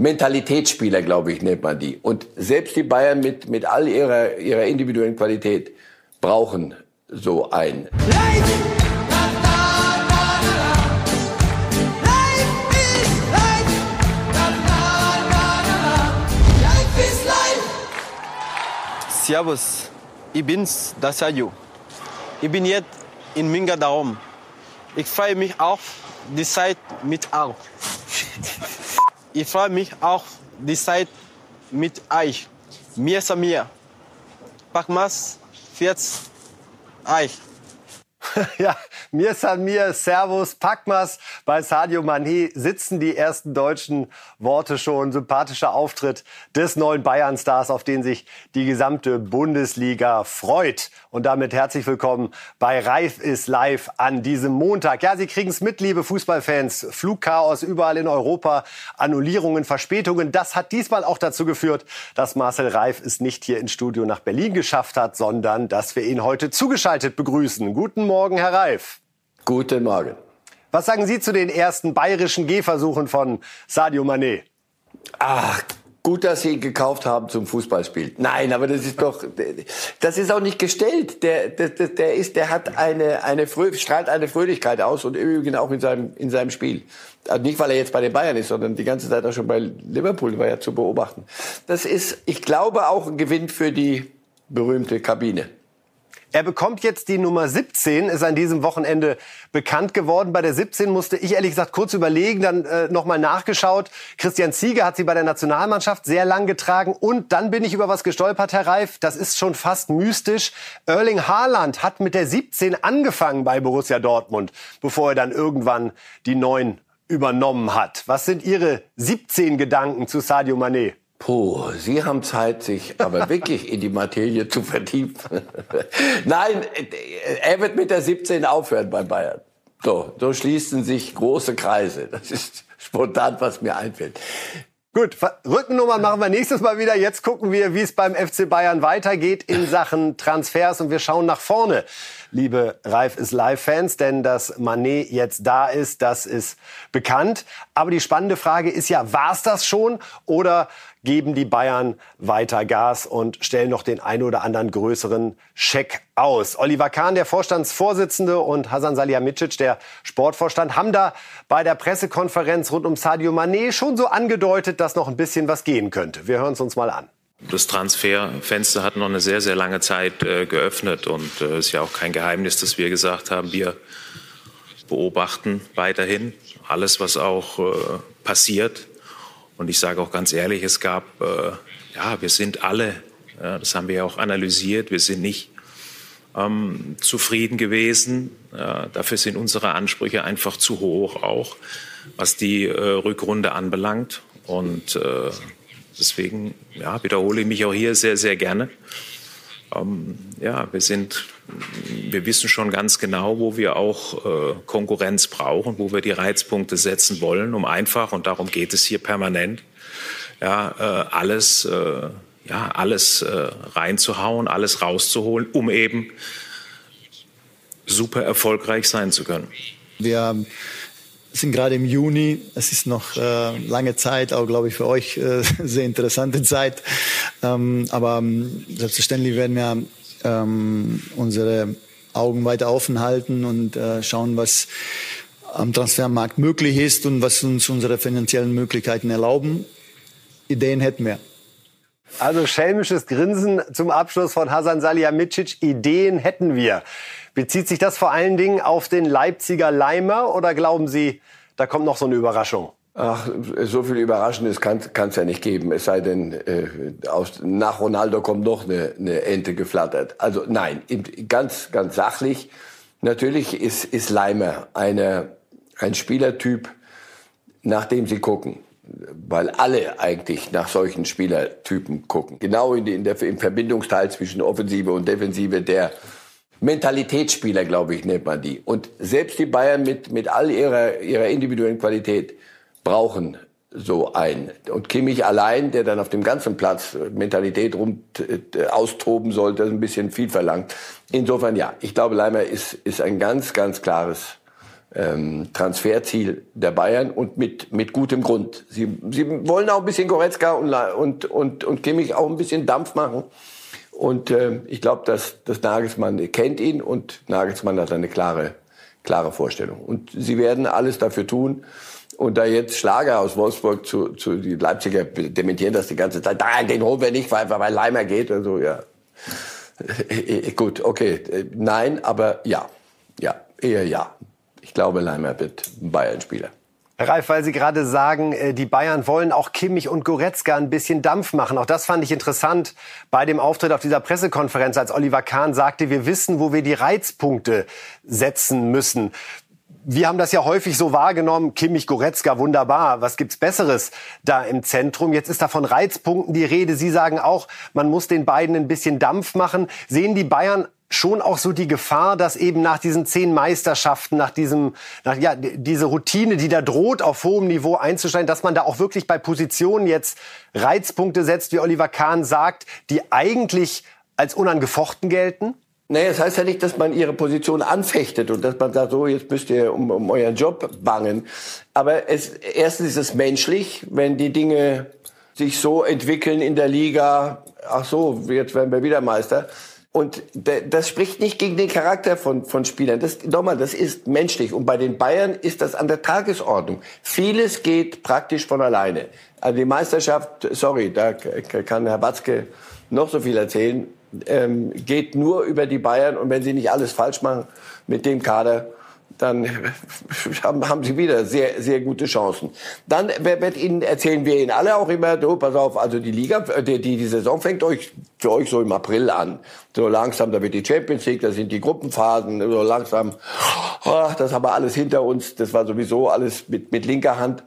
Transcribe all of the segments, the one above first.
Mentalitätsspieler, glaube ich, nennt man die. Und selbst die Bayern mit, mit all ihrer, ihrer individuellen Qualität brauchen so einen. Servus, ich bin's, das Sadio. Ich bin jetzt in Minga darum. Ich freue mich auf die Zeit mit auch. Ich freue mich auf die Zeit mit euch. Mir ist mir. Packmas, Vierz, euch. ja, mir san mir, Servus, Packmas. Bei Sadio Mané sitzen die ersten deutschen Worte schon. Sympathischer Auftritt des neuen Bayern-Stars, auf den sich die gesamte Bundesliga freut. Und damit herzlich willkommen bei Reif ist live an diesem Montag. Ja, Sie kriegen es mit, liebe Fußballfans. Flugchaos überall in Europa, Annullierungen, Verspätungen. Das hat diesmal auch dazu geführt, dass Marcel Reif es nicht hier ins Studio nach Berlin geschafft hat, sondern dass wir ihn heute zugeschaltet begrüßen. Guten Morgen, Herr Reif. Guten Morgen. Was sagen Sie zu den ersten bayerischen Gehversuchen von Sadio Mané? Ach, gut, dass Sie ihn gekauft haben zum Fußballspiel. Nein, aber das ist doch, das ist auch nicht gestellt. Der, der, der ist, der hat eine, eine strahlt eine Fröhlichkeit aus und übrigens auch in seinem, in seinem Spiel. Also nicht, weil er jetzt bei den Bayern ist, sondern die ganze Zeit auch schon bei Liverpool war ja zu beobachten. Das ist, ich glaube, auch ein Gewinn für die berühmte Kabine. Er bekommt jetzt die Nummer 17, ist an diesem Wochenende bekannt geworden. Bei der 17 musste ich ehrlich gesagt kurz überlegen, dann äh, nochmal nachgeschaut. Christian Ziege hat sie bei der Nationalmannschaft sehr lang getragen. Und dann bin ich über was gestolpert, Herr Reif. Das ist schon fast mystisch. Erling Haaland hat mit der 17 angefangen bei Borussia Dortmund, bevor er dann irgendwann die 9 übernommen hat. Was sind Ihre 17 Gedanken zu Sadio Mané? Puh, Sie haben Zeit, sich aber wirklich in die Materie zu vertiefen. Nein, er wird mit der 17 aufhören bei Bayern. So, so schließen sich große Kreise. Das ist spontan, was mir einfällt. Gut, Rückennummern machen wir nächstes Mal wieder. Jetzt gucken wir, wie es beim FC Bayern weitergeht in Sachen Transfers und wir schauen nach vorne, liebe Reif ist Live-Fans, denn dass Manet jetzt da ist, das ist bekannt. Aber die spannende Frage ist ja, war es das schon oder geben die Bayern weiter Gas und stellen noch den ein oder anderen größeren Scheck aus. Oliver Kahn, der Vorstandsvorsitzende, und Hasan Salihamidzic, der Sportvorstand, haben da bei der Pressekonferenz rund um Sadio Mané schon so angedeutet, dass noch ein bisschen was gehen könnte. Wir hören es uns mal an. Das Transferfenster hat noch eine sehr, sehr lange Zeit äh, geöffnet und es äh, ist ja auch kein Geheimnis, dass wir gesagt haben, wir beobachten weiterhin alles, was auch äh, passiert. Und ich sage auch ganz ehrlich, es gab, äh, ja, wir sind alle, ja, das haben wir ja auch analysiert, wir sind nicht ähm, zufrieden gewesen. Ja, dafür sind unsere Ansprüche einfach zu hoch, auch was die äh, Rückrunde anbelangt. Und äh, deswegen ja, wiederhole ich mich auch hier sehr, sehr gerne. Ähm, ja, wir sind, wir wissen schon ganz genau, wo wir auch äh, Konkurrenz brauchen, wo wir die Reizpunkte setzen wollen, um einfach, und darum geht es hier permanent, ja, äh, alles, äh, ja, alles äh, reinzuhauen, alles rauszuholen, um eben super erfolgreich sein zu können. Wir sind gerade im Juni. Es ist noch äh, lange Zeit, auch glaube ich für euch äh, sehr interessante Zeit. Ähm, aber ähm, selbstverständlich werden wir ähm, unsere Augen weiter offen halten und äh, schauen, was am Transfermarkt möglich ist und was uns unsere finanziellen Möglichkeiten erlauben. Ideen hätten wir. Also schelmisches Grinsen zum Abschluss von Hasan Salihamidzic. Ideen hätten wir. Bezieht sich das vor allen Dingen auf den Leipziger Leimer oder glauben Sie, da kommt noch so eine Überraschung? Ach, so viel Überraschendes kann es ja nicht geben. Es sei denn, äh, aus, nach Ronaldo kommt noch eine, eine Ente geflattert. Also nein, ganz, ganz sachlich. Natürlich ist, ist Leimer eine, ein Spielertyp, nach dem Sie gucken. Weil alle eigentlich nach solchen Spielertypen gucken. Genau in, in der, im Verbindungsteil zwischen Offensive und Defensive, der Mentalitätsspieler, glaube ich, nennt man die. Und selbst die Bayern mit, mit all ihrer, ihrer individuellen Qualität brauchen so einen. Und Kimmich allein, der dann auf dem ganzen Platz Mentalität rum äh, austoben sollte, ein bisschen viel verlangt. Insofern ja, ich glaube, Leimer ist, ist ein ganz, ganz klares ähm, Transferziel der Bayern und mit, mit gutem Grund. Sie, sie wollen auch ein bisschen Goretzka und, und, und, und Kimmich auch ein bisschen Dampf machen. Und äh, ich glaube, dass, dass Nagelsmann kennt ihn und Nagelsmann hat eine klare, klare Vorstellung. Und sie werden alles dafür tun. Und da jetzt Schlager aus Wolfsburg zu, zu die Leipziger dementieren das die ganze Zeit. Nein, den holen wir nicht, weil, weil Leimer geht. Also ja, gut, okay, nein, aber ja, ja, eher ja. Ich glaube, Leimer wird Bayern-Spieler. Ralf, weil Sie gerade sagen, äh, die Bayern wollen auch Kimmich und Goretzka ein bisschen Dampf machen. Auch das fand ich interessant bei dem Auftritt auf dieser Pressekonferenz, als Oliver Kahn sagte, wir wissen, wo wir die Reizpunkte setzen müssen. Wir haben das ja häufig so wahrgenommen, Kimmich, Goretzka, wunderbar, was gibt's Besseres da im Zentrum? Jetzt ist da von Reizpunkten die Rede. Sie sagen auch, man muss den beiden ein bisschen Dampf machen. Sehen die Bayern schon auch so die Gefahr, dass eben nach diesen zehn Meisterschaften, nach diesem, nach, ja, diese Routine, die da droht, auf hohem Niveau einzusteigen, dass man da auch wirklich bei Positionen jetzt Reizpunkte setzt, wie Oliver Kahn sagt, die eigentlich als unangefochten gelten? Naja, das heißt ja nicht, dass man ihre Position anfechtet und dass man sagt, so, jetzt müsst ihr um, um euren Job bangen. Aber es, erstens ist es menschlich, wenn die Dinge sich so entwickeln in der Liga, ach so, jetzt werden wir wieder Meister, und das spricht nicht gegen den Charakter von, von Spielern. Das, nochmal, das ist menschlich. Und bei den Bayern ist das an der Tagesordnung. Vieles geht praktisch von alleine. Also die Meisterschaft, sorry, da kann Herr Watzke noch so viel erzählen, ähm, geht nur über die Bayern. Und wenn sie nicht alles falsch machen mit dem Kader, dann haben sie wieder sehr, sehr gute Chancen. Dann wird Ihnen, erzählen wir Ihnen alle auch immer, du, pass auf, also die Liga, äh, die, die Saison fängt euch, für euch so im April an. So langsam, da wird die Champions League, da sind die Gruppenphasen, so langsam, oh, das haben wir alles hinter uns, das war sowieso alles mit, mit linker Hand.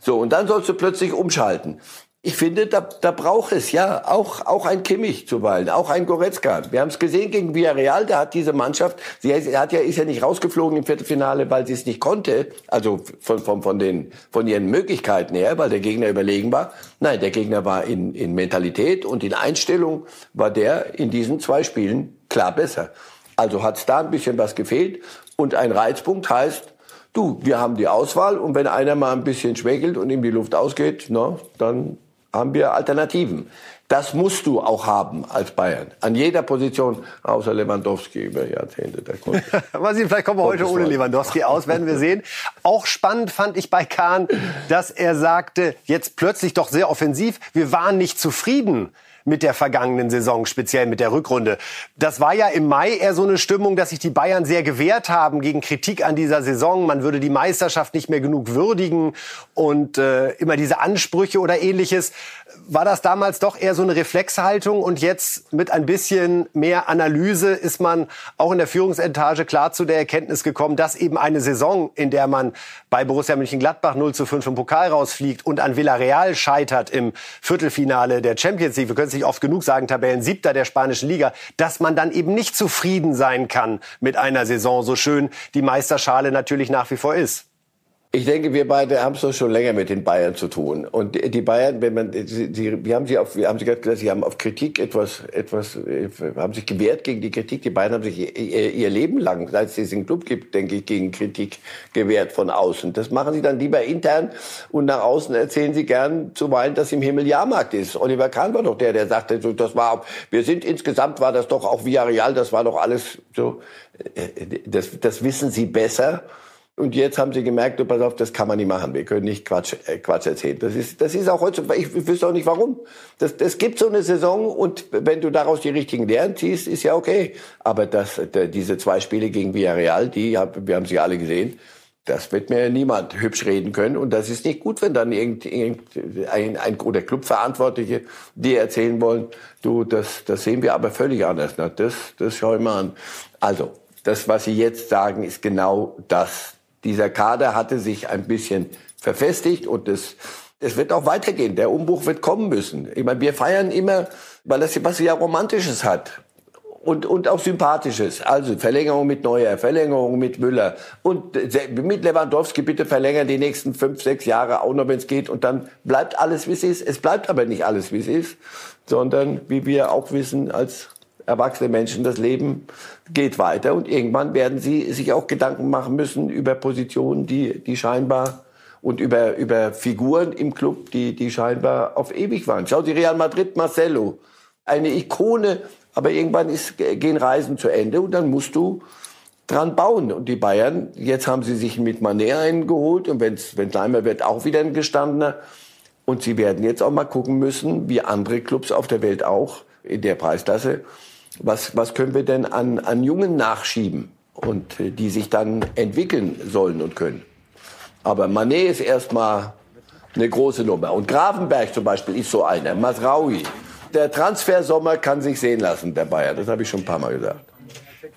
So, und dann sollst du plötzlich umschalten. Ich finde, da, da braucht es ja auch, auch ein Kimmich zuweilen, auch ein Goretzka. Wir haben es gesehen gegen Villarreal, da hat diese Mannschaft, sie hat ja, ist ja nicht rausgeflogen im Viertelfinale, weil sie es nicht konnte, also von, von, von, den, von ihren Möglichkeiten her, weil der Gegner überlegen war. Nein, der Gegner war in, in Mentalität und in Einstellung war der in diesen zwei Spielen klar besser. Also hat es da ein bisschen was gefehlt und ein Reizpunkt heißt, du, wir haben die Auswahl und wenn einer mal ein bisschen schwächelt und ihm die Luft ausgeht, na, dann haben wir Alternativen. Das musst du auch haben als Bayern. An jeder Position, außer Lewandowski über Jahrzehnte. Der Mal sehen, vielleicht kommen wir heute ohne Lewandowski aus, werden wir sehen. Auch spannend fand ich bei Kahn, dass er sagte, jetzt plötzlich doch sehr offensiv, wir waren nicht zufrieden mit der vergangenen Saison, speziell mit der Rückrunde. Das war ja im Mai eher so eine Stimmung, dass sich die Bayern sehr gewehrt haben gegen Kritik an dieser Saison. Man würde die Meisterschaft nicht mehr genug würdigen und äh, immer diese Ansprüche oder ähnliches war das damals doch eher so eine Reflexhaltung und jetzt mit ein bisschen mehr Analyse ist man auch in der Führungsetage klar zu der Erkenntnis gekommen, dass eben eine Saison, in der man bei Borussia Mönchengladbach 0 zu 5 im Pokal rausfliegt und an Villarreal scheitert im Viertelfinale der Champions League, wir können es nicht oft genug sagen, Tabellen siebter der spanischen Liga, dass man dann eben nicht zufrieden sein kann mit einer Saison, so schön die Meisterschale natürlich nach wie vor ist. Ich denke, wir beide haben es doch schon länger mit den Bayern zu tun. Und die Bayern, wenn man, sie, sie, wir haben sie auf, wir haben sie gerade gesagt, sie haben auf Kritik etwas, etwas, äh, haben sich gewehrt gegen die Kritik. Die Bayern haben sich ihr, ihr Leben lang, seit es diesen Club gibt, denke ich, gegen Kritik gewehrt von außen. Das machen sie dann lieber intern und nach außen erzählen sie gern zuweilen, dass im Himmel Jahrmarkt ist. Oliver Kahn war doch der, der sagte, das war, wir sind insgesamt war das doch auch Villarreal, das war doch alles so, äh, das, das wissen sie besser. Und jetzt haben sie gemerkt, du, pass auf, das kann man nicht machen. Wir können nicht Quatsch, äh, Quatsch erzählen. Das ist, das ist auch heute, ich, ich wüsste auch nicht warum. Das, das gibt so eine Saison und wenn du daraus die richtigen Lehren ziehst, ist ja okay. Aber das, diese zwei Spiele gegen Villarreal, die, wir haben sie alle gesehen, das wird mir niemand hübsch reden können. Und das ist nicht gut, wenn dann irgend, irgend ein, ein, oder Clubverantwortliche dir erzählen wollen, du, das, das sehen wir aber völlig anders. Na, das, das schau ich mal an. Also, das, was Sie jetzt sagen, ist genau das dieser Kader hatte sich ein bisschen verfestigt und es, es wird auch weitergehen. Der Umbruch wird kommen müssen. Ich meine, wir feiern immer, weil das was ja Romantisches hat. Und, und auch Sympathisches. Also Verlängerung mit Neuer, Verlängerung mit Müller und mit Lewandowski bitte verlängern die nächsten fünf, sechs Jahre auch noch, wenn es geht. Und dann bleibt alles, wie es ist. Es bleibt aber nicht alles, wie es ist, sondern wie wir auch wissen als erwachsene Menschen, das Leben geht weiter und irgendwann werden sie sich auch Gedanken machen müssen über Positionen, die, die scheinbar und über, über Figuren im Club, die, die scheinbar auf ewig waren. Schau die Real Madrid, Marcelo, eine Ikone, aber irgendwann ist, gehen Reisen zu Ende und dann musst du dran bauen. Und die Bayern, jetzt haben sie sich mit Mané eingeholt und wenn es einmal wird, auch wieder ein gestandener. Und sie werden jetzt auch mal gucken müssen, wie andere Clubs auf der Welt auch in der Preisklasse, was, was können wir denn an, an Jungen nachschieben und äh, die sich dann entwickeln sollen und können. Aber Manet ist erstmal eine große Nummer. Und Grafenberg zum Beispiel ist so einer. Masraui. Der Transfersommer kann sich sehen lassen, der Bayer. Das habe ich schon ein paar Mal gesagt.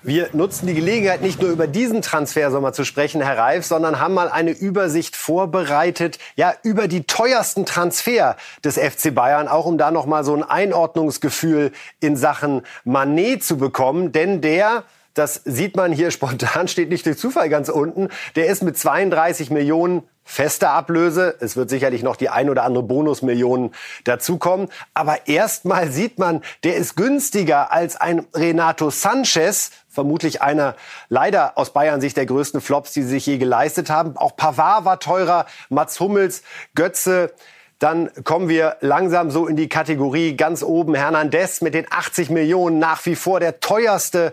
Wir nutzen die Gelegenheit, nicht nur über diesen Transfersommer zu sprechen, Herr Reif, sondern haben mal eine Übersicht vorbereitet, ja, über die teuersten Transfer des FC Bayern, auch um da noch mal so ein Einordnungsgefühl in Sachen Manet zu bekommen, denn der das sieht man hier spontan, steht nicht durch Zufall ganz unten. Der ist mit 32 Millionen feste Ablöse. Es wird sicherlich noch die ein oder andere Bonusmillion dazukommen. Aber erstmal sieht man, der ist günstiger als ein Renato Sanchez. Vermutlich einer leider aus Bayern Sicht der größten Flops, die sie sich je geleistet haben. Auch Pavard war teurer, Mats Hummels, Götze. Dann kommen wir langsam so in die Kategorie ganz oben. Hernandez mit den 80 Millionen nach wie vor der teuerste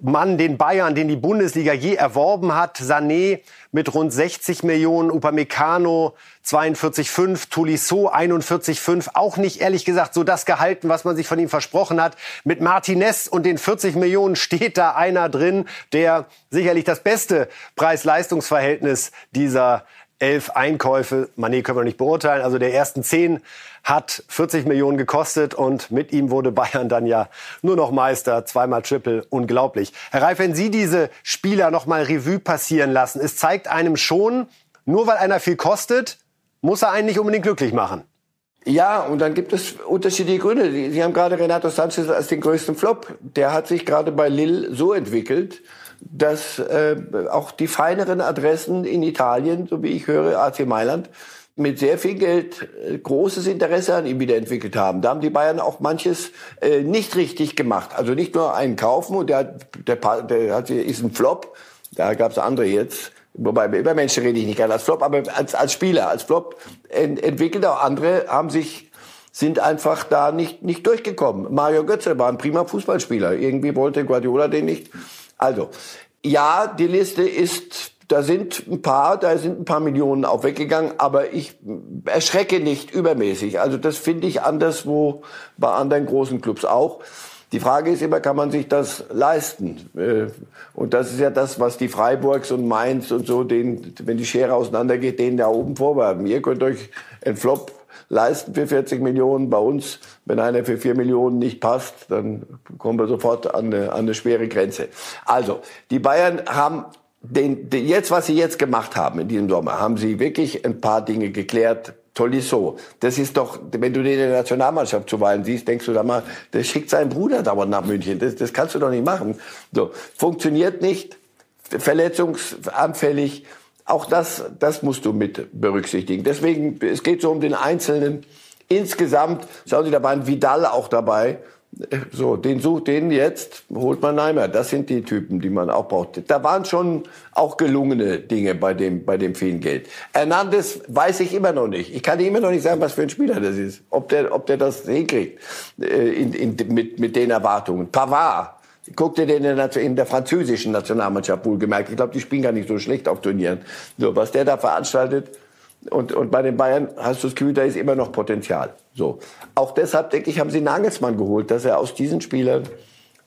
Mann, den Bayern, den die Bundesliga je erworben hat. Sané mit rund 60 Millionen, Upamecano 42,5, Tolisso 41,5. Auch nicht ehrlich gesagt so das gehalten, was man sich von ihm versprochen hat. Mit Martinez und den 40 Millionen steht da einer drin, der sicherlich das beste Preis-Leistungs-Verhältnis dieser elf Einkäufe, Mané können wir nicht beurteilen, also der ersten zehn hat 40 Millionen gekostet und mit ihm wurde Bayern dann ja nur noch Meister, zweimal Triple, unglaublich. Herr Reif, wenn Sie diese Spieler noch mal Revue passieren lassen, es zeigt einem schon, nur weil einer viel kostet, muss er einen nicht unbedingt glücklich machen. Ja, und dann gibt es unterschiedliche Gründe. Sie haben gerade Renato Sanchez als den größten Flop. Der hat sich gerade bei Lille so entwickelt, dass äh, auch die feineren Adressen in Italien, so wie ich höre, AC Mailand, mit sehr viel Geld äh, großes Interesse an ihm wieder entwickelt haben. Da haben die Bayern auch manches äh, nicht richtig gemacht. Also nicht nur einen kaufen und der, der, der hat, ist ein Flop. Da gab es andere jetzt. Wobei über Menschen rede ich nicht gerne als Flop, aber als, als Spieler, als Flop ent, entwickelt auch andere, haben sich sind einfach da nicht, nicht durchgekommen. Mario Götze war ein prima Fußballspieler. Irgendwie wollte Guardiola den nicht. Also, ja, die Liste ist, da sind ein paar, da sind ein paar Millionen auch weggegangen, aber ich erschrecke nicht übermäßig. Also das finde ich anderswo bei anderen großen Clubs auch. Die Frage ist immer, kann man sich das leisten? Äh, und das ist ja das, was die Freiburgs und Mainz und so, denen, wenn die Schere auseinandergeht, denen da oben vorwerfen. Ihr könnt euch einen Flop leisten für 40 Millionen. Bei uns, wenn einer für 4 Millionen nicht passt, dann kommen wir sofort an eine, an eine schwere Grenze. Also, die Bayern haben den, den, jetzt, was sie jetzt gemacht haben in diesem Sommer, haben sie wirklich ein paar Dinge geklärt. Tolisso, das ist doch, wenn du den in der Nationalmannschaft zuweilen siehst, denkst du da mal, der schickt seinen Bruder dauernd nach München. Das, das kannst du doch nicht machen. So, funktioniert nicht, verletzungsanfällig. Auch das, das musst du mit berücksichtigen. Deswegen, es geht so um den Einzelnen. Insgesamt, schauen Sie, da war ein Vidal auch dabei. So, den sucht den jetzt, holt man Neimer. Das sind die Typen, die man auch braucht. Da waren schon auch gelungene Dinge bei dem, bei dem vielen Geld. Hernandez weiß ich immer noch nicht. Ich kann immer noch nicht sagen, was für ein Spieler das ist. Ob der, ob der das hinkriegt, äh, in, in, mit, mit den Erwartungen. Pavard, Guck dir den in der, französischen Nationalmannschaft wohlgemerkt. Ich glaube, die spielen gar nicht so schlecht auf Turnieren. So, was der da veranstaltet. Und, und bei den Bayern hast du das Gefühl, da ist immer noch Potenzial. So. Auch deshalb, denke ich, haben sie Nagelsmann geholt, dass er aus diesen Spielern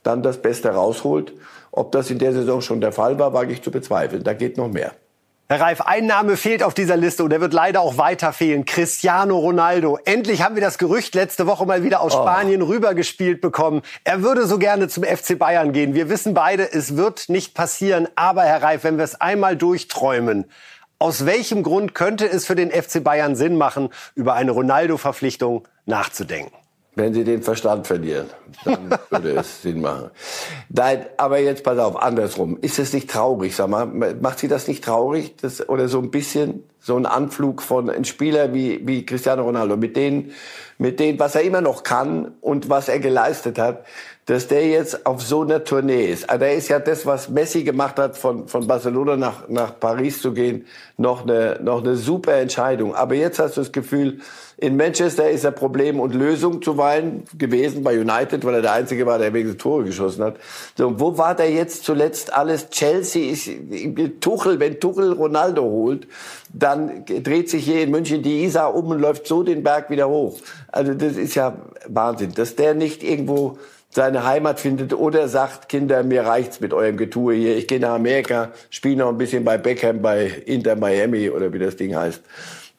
dann das Beste rausholt. Ob das in der Saison schon der Fall war, wage ich zu bezweifeln. Da geht noch mehr. Herr Reif, ein Name fehlt auf dieser Liste und er wird leider auch weiter fehlen. Cristiano Ronaldo. Endlich haben wir das Gerücht letzte Woche mal wieder aus oh. Spanien rübergespielt bekommen. Er würde so gerne zum FC Bayern gehen. Wir wissen beide, es wird nicht passieren. Aber Herr Reif, wenn wir es einmal durchträumen, aus welchem Grund könnte es für den FC Bayern Sinn machen, über eine Ronaldo-Verpflichtung nachzudenken? Wenn sie den Verstand verlieren, dann würde es Sinn machen. Nein, aber jetzt pass auf, andersrum. Ist es nicht traurig, sag mal? Macht sie das nicht traurig? Das, oder so ein bisschen? so ein Anflug von einem Spieler wie, wie Cristiano Ronaldo, mit denen, mit denen, was er immer noch kann und was er geleistet hat, dass der jetzt auf so einer Tournee ist. Also er ist ja das, was Messi gemacht hat, von, von Barcelona nach, nach Paris zu gehen, noch eine, noch eine super Entscheidung. Aber jetzt hast du das Gefühl, in Manchester ist er Problem und Lösung zuweilen gewesen bei United, weil er der Einzige war, der wegen Tore geschossen hat. So, wo war der jetzt zuletzt alles? Chelsea ist Tuchel, wenn Tuchel Ronaldo holt, dann dreht sich hier in München die Isar um und läuft so den Berg wieder hoch. Also das ist ja Wahnsinn, dass der nicht irgendwo seine Heimat findet oder sagt, Kinder, mir reicht's mit eurem Getue hier. Ich gehe nach Amerika, spiele noch ein bisschen bei Beckham, bei Inter Miami oder wie das Ding heißt.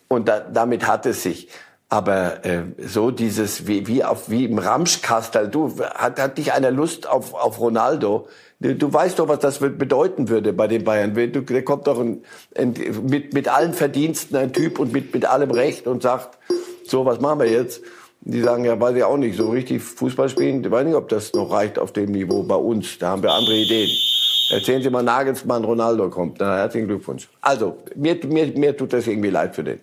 Und da, damit hat es sich. Aber äh, so dieses wie, wie auf wie im Ramschkastel, du hat, hat dich einer Lust auf, auf Ronaldo? Du, weißt doch, was das bedeuten würde bei den Bayern. Du, der kommt doch ein, ein, mit mit allen Verdiensten ein Typ und mit mit allem Recht und sagt, so was machen wir jetzt? Die sagen ja, weiß ich auch nicht, so richtig Fußball spielen. Ich weiß nicht, ob das noch reicht auf dem Niveau bei uns. Da haben wir andere Ideen. Erzählen Sie mal Nagelsmann, Ronaldo kommt. Na, herzlichen Glückwunsch. Also, mir, mir, mir tut das irgendwie leid für den.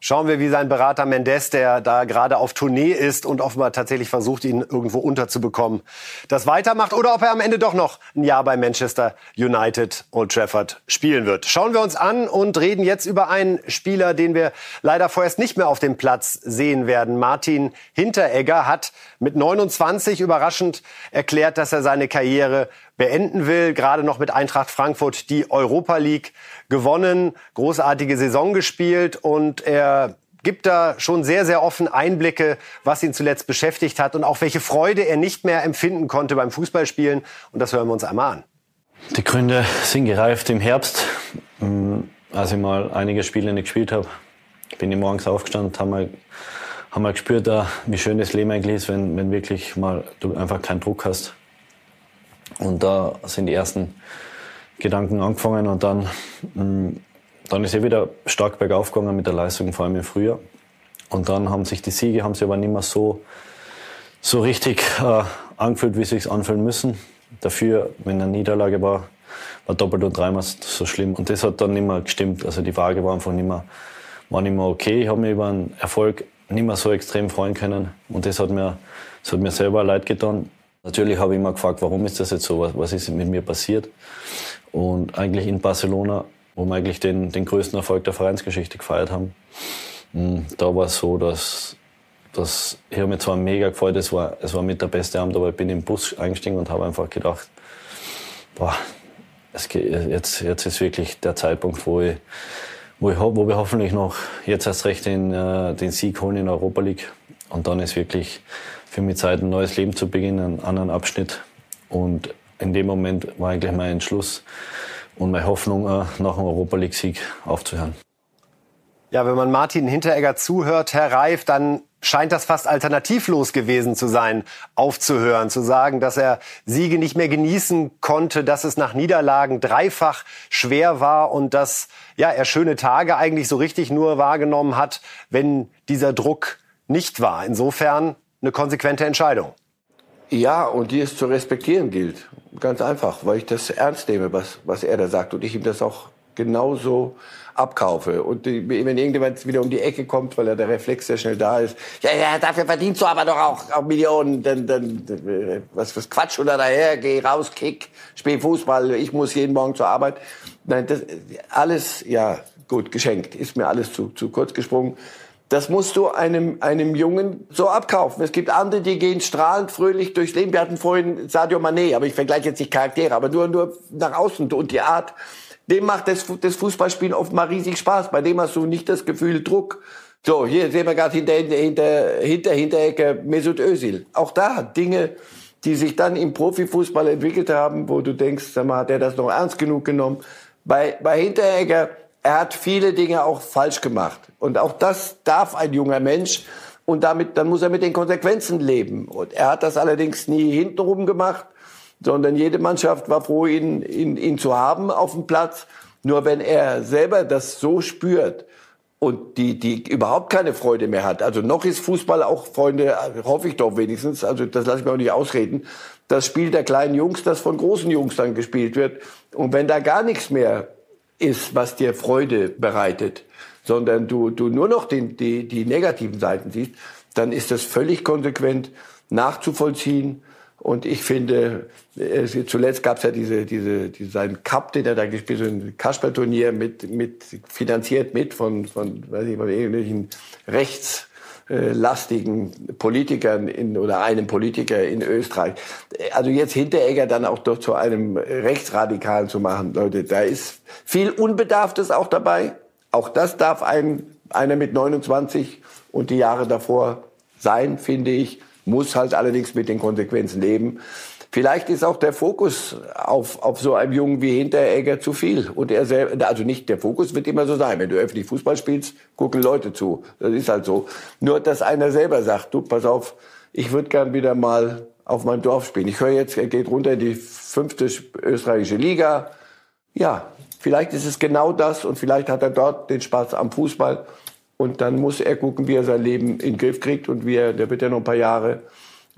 Schauen wir, wie sein Berater Mendes, der da gerade auf Tournee ist und offenbar tatsächlich versucht, ihn irgendwo unterzubekommen, das weitermacht oder ob er am Ende doch noch ein Jahr bei Manchester United Old Trafford spielen wird. Schauen wir uns an und reden jetzt über einen Spieler, den wir leider vorerst nicht mehr auf dem Platz sehen werden. Martin Hinteregger hat mit 29 überraschend erklärt, dass er seine Karriere beenden will. Gerade noch mit Eintracht Frankfurt die Europa League gewonnen, großartige Saison gespielt und er gibt da schon sehr, sehr offen Einblicke, was ihn zuletzt beschäftigt hat und auch welche Freude er nicht mehr empfinden konnte beim Fußballspielen. Und das hören wir uns einmal an. Die Gründe sind gereift im Herbst, mm, als ich mal einige Spiele nicht gespielt habe. Bin ich morgens aufgestanden, habe mal, hab mal gespürt, wie schön das Leben eigentlich ist, wenn, wenn wirklich mal du einfach keinen Druck hast. Und da sind die ersten Gedanken angefangen und dann, mm, dann ist er wieder stark bergauf gegangen mit der Leistung, vor allem im Frühjahr. Und dann haben sich die Siege, haben sie aber nicht mehr so, so richtig äh, angefühlt, wie sie sich anfühlen müssen. Dafür, wenn eine Niederlage war, war doppelt und dreimal so schlimm. Und das hat dann nicht mehr gestimmt. Also die Waage war einfach nicht mehr, war nicht mehr okay. Ich habe mich über einen Erfolg nicht mehr so extrem freuen können. Und das hat mir, das hat mir selber leid getan. Natürlich habe ich immer gefragt, warum ist das jetzt so? Was, was ist mit mir passiert? Und eigentlich in Barcelona, wo wir eigentlich den, den größten Erfolg der Vereinsgeschichte gefeiert haben, hm, da war es so, dass, dass ich habe mich zwar mega gefreut, es war, es war mit der beste Abend, aber ich bin im Bus eingestiegen und habe einfach gedacht, boah, es geht, jetzt, jetzt ist wirklich der Zeitpunkt, wo ich, wo, ich, wo wir hoffentlich noch jetzt erst recht den, äh, den Sieg holen in Europa League. Und dann ist wirklich für mich Zeit, ein neues Leben zu beginnen, einen anderen Abschnitt. Und in dem Moment war eigentlich mein Entschluss und meine Hoffnung, äh, nach dem Europa League-Sieg aufzuhören. Ja, wenn man Martin Hinteregger zuhört, Herr Reif, dann scheint das fast alternativlos gewesen zu sein, aufzuhören, zu sagen, dass er Siege nicht mehr genießen konnte, dass es nach Niederlagen dreifach schwer war und dass ja, er schöne Tage eigentlich so richtig nur wahrgenommen hat, wenn dieser Druck nicht war. Insofern eine konsequente Entscheidung. Ja, und die es zu respektieren gilt. Ganz einfach, weil ich das ernst nehme, was, was er da sagt und ich ihm das auch genauso abkaufe. Und die, wenn irgendjemand wieder um die Ecke kommt, weil er der Reflex sehr schnell da ist, ja, ja, dafür verdienst du aber doch auch, auch Millionen, dann, dann, was, was Quatsch oder daher, geh raus, kick, spiel Fußball, ich muss jeden Morgen zur Arbeit. Nein, das, alles, ja, gut, geschenkt, ist mir alles zu, zu kurz gesprungen. Das musst du einem, einem Jungen so abkaufen. Es gibt andere, die gehen strahlend, fröhlich durchs Leben. Wir hatten vorhin Sadio Mané, aber ich vergleiche jetzt nicht Charaktere, aber nur, nur nach außen und die Art. Dem macht das, das Fußballspielen oft mal riesig Spaß. Bei dem hast du nicht das Gefühl Druck. So, hier sehen wir gerade hinter, hinter, hinter, Hinterecke Mesut Özil. Auch da Dinge, die sich dann im Profifußball entwickelt haben, wo du denkst, sag mal, hat er das noch ernst genug genommen? Bei, bei Hinteregger er hat viele Dinge auch falsch gemacht. Und auch das darf ein junger Mensch. Und damit, dann muss er mit den Konsequenzen leben. Und er hat das allerdings nie hintenrum gemacht, sondern jede Mannschaft war froh, ihn, ihn, ihn zu haben auf dem Platz. Nur wenn er selber das so spürt und die, die überhaupt keine Freude mehr hat, also noch ist Fußball auch, Freunde, hoffe ich doch wenigstens, also das lasse ich mir auch nicht ausreden, das Spiel der kleinen Jungs, das von großen Jungs dann gespielt wird. Und wenn da gar nichts mehr ist, was dir Freude bereitet, sondern du, du nur noch den, die, die negativen Seiten siehst, dann ist das völlig konsequent nachzuvollziehen. Und ich finde, zuletzt gab es ja diese, diese, diese, seinen Cup, den er da gespielt hat, ein Kasperlturnier mit, mit, finanziert mit von, von, weiß ich, von irgendwelchen rechtslastigen Politikern in, oder einem Politiker in Österreich. Also jetzt Hinteregger dann auch doch zu einem Rechtsradikalen zu machen, Leute, da ist viel Unbedarftes auch dabei. Auch das darf ein, einer mit 29 und die Jahre davor sein, finde ich muss halt allerdings mit den Konsequenzen leben. Vielleicht ist auch der Fokus auf, auf so einem Jungen wie Hinteregger zu viel. Und er selber, also nicht der Fokus wird immer so sein. Wenn du öffentlich Fußball spielst, gucken Leute zu. Das ist halt so. Nur, dass einer selber sagt, du, pass auf, ich würde gern wieder mal auf meinem Dorf spielen. Ich höre jetzt, er geht runter in die fünfte österreichische Liga. Ja, vielleicht ist es genau das und vielleicht hat er dort den Spaß am Fußball und dann muss er gucken, wie er sein Leben in den Griff kriegt und wie er, der wird ja noch ein paar Jahre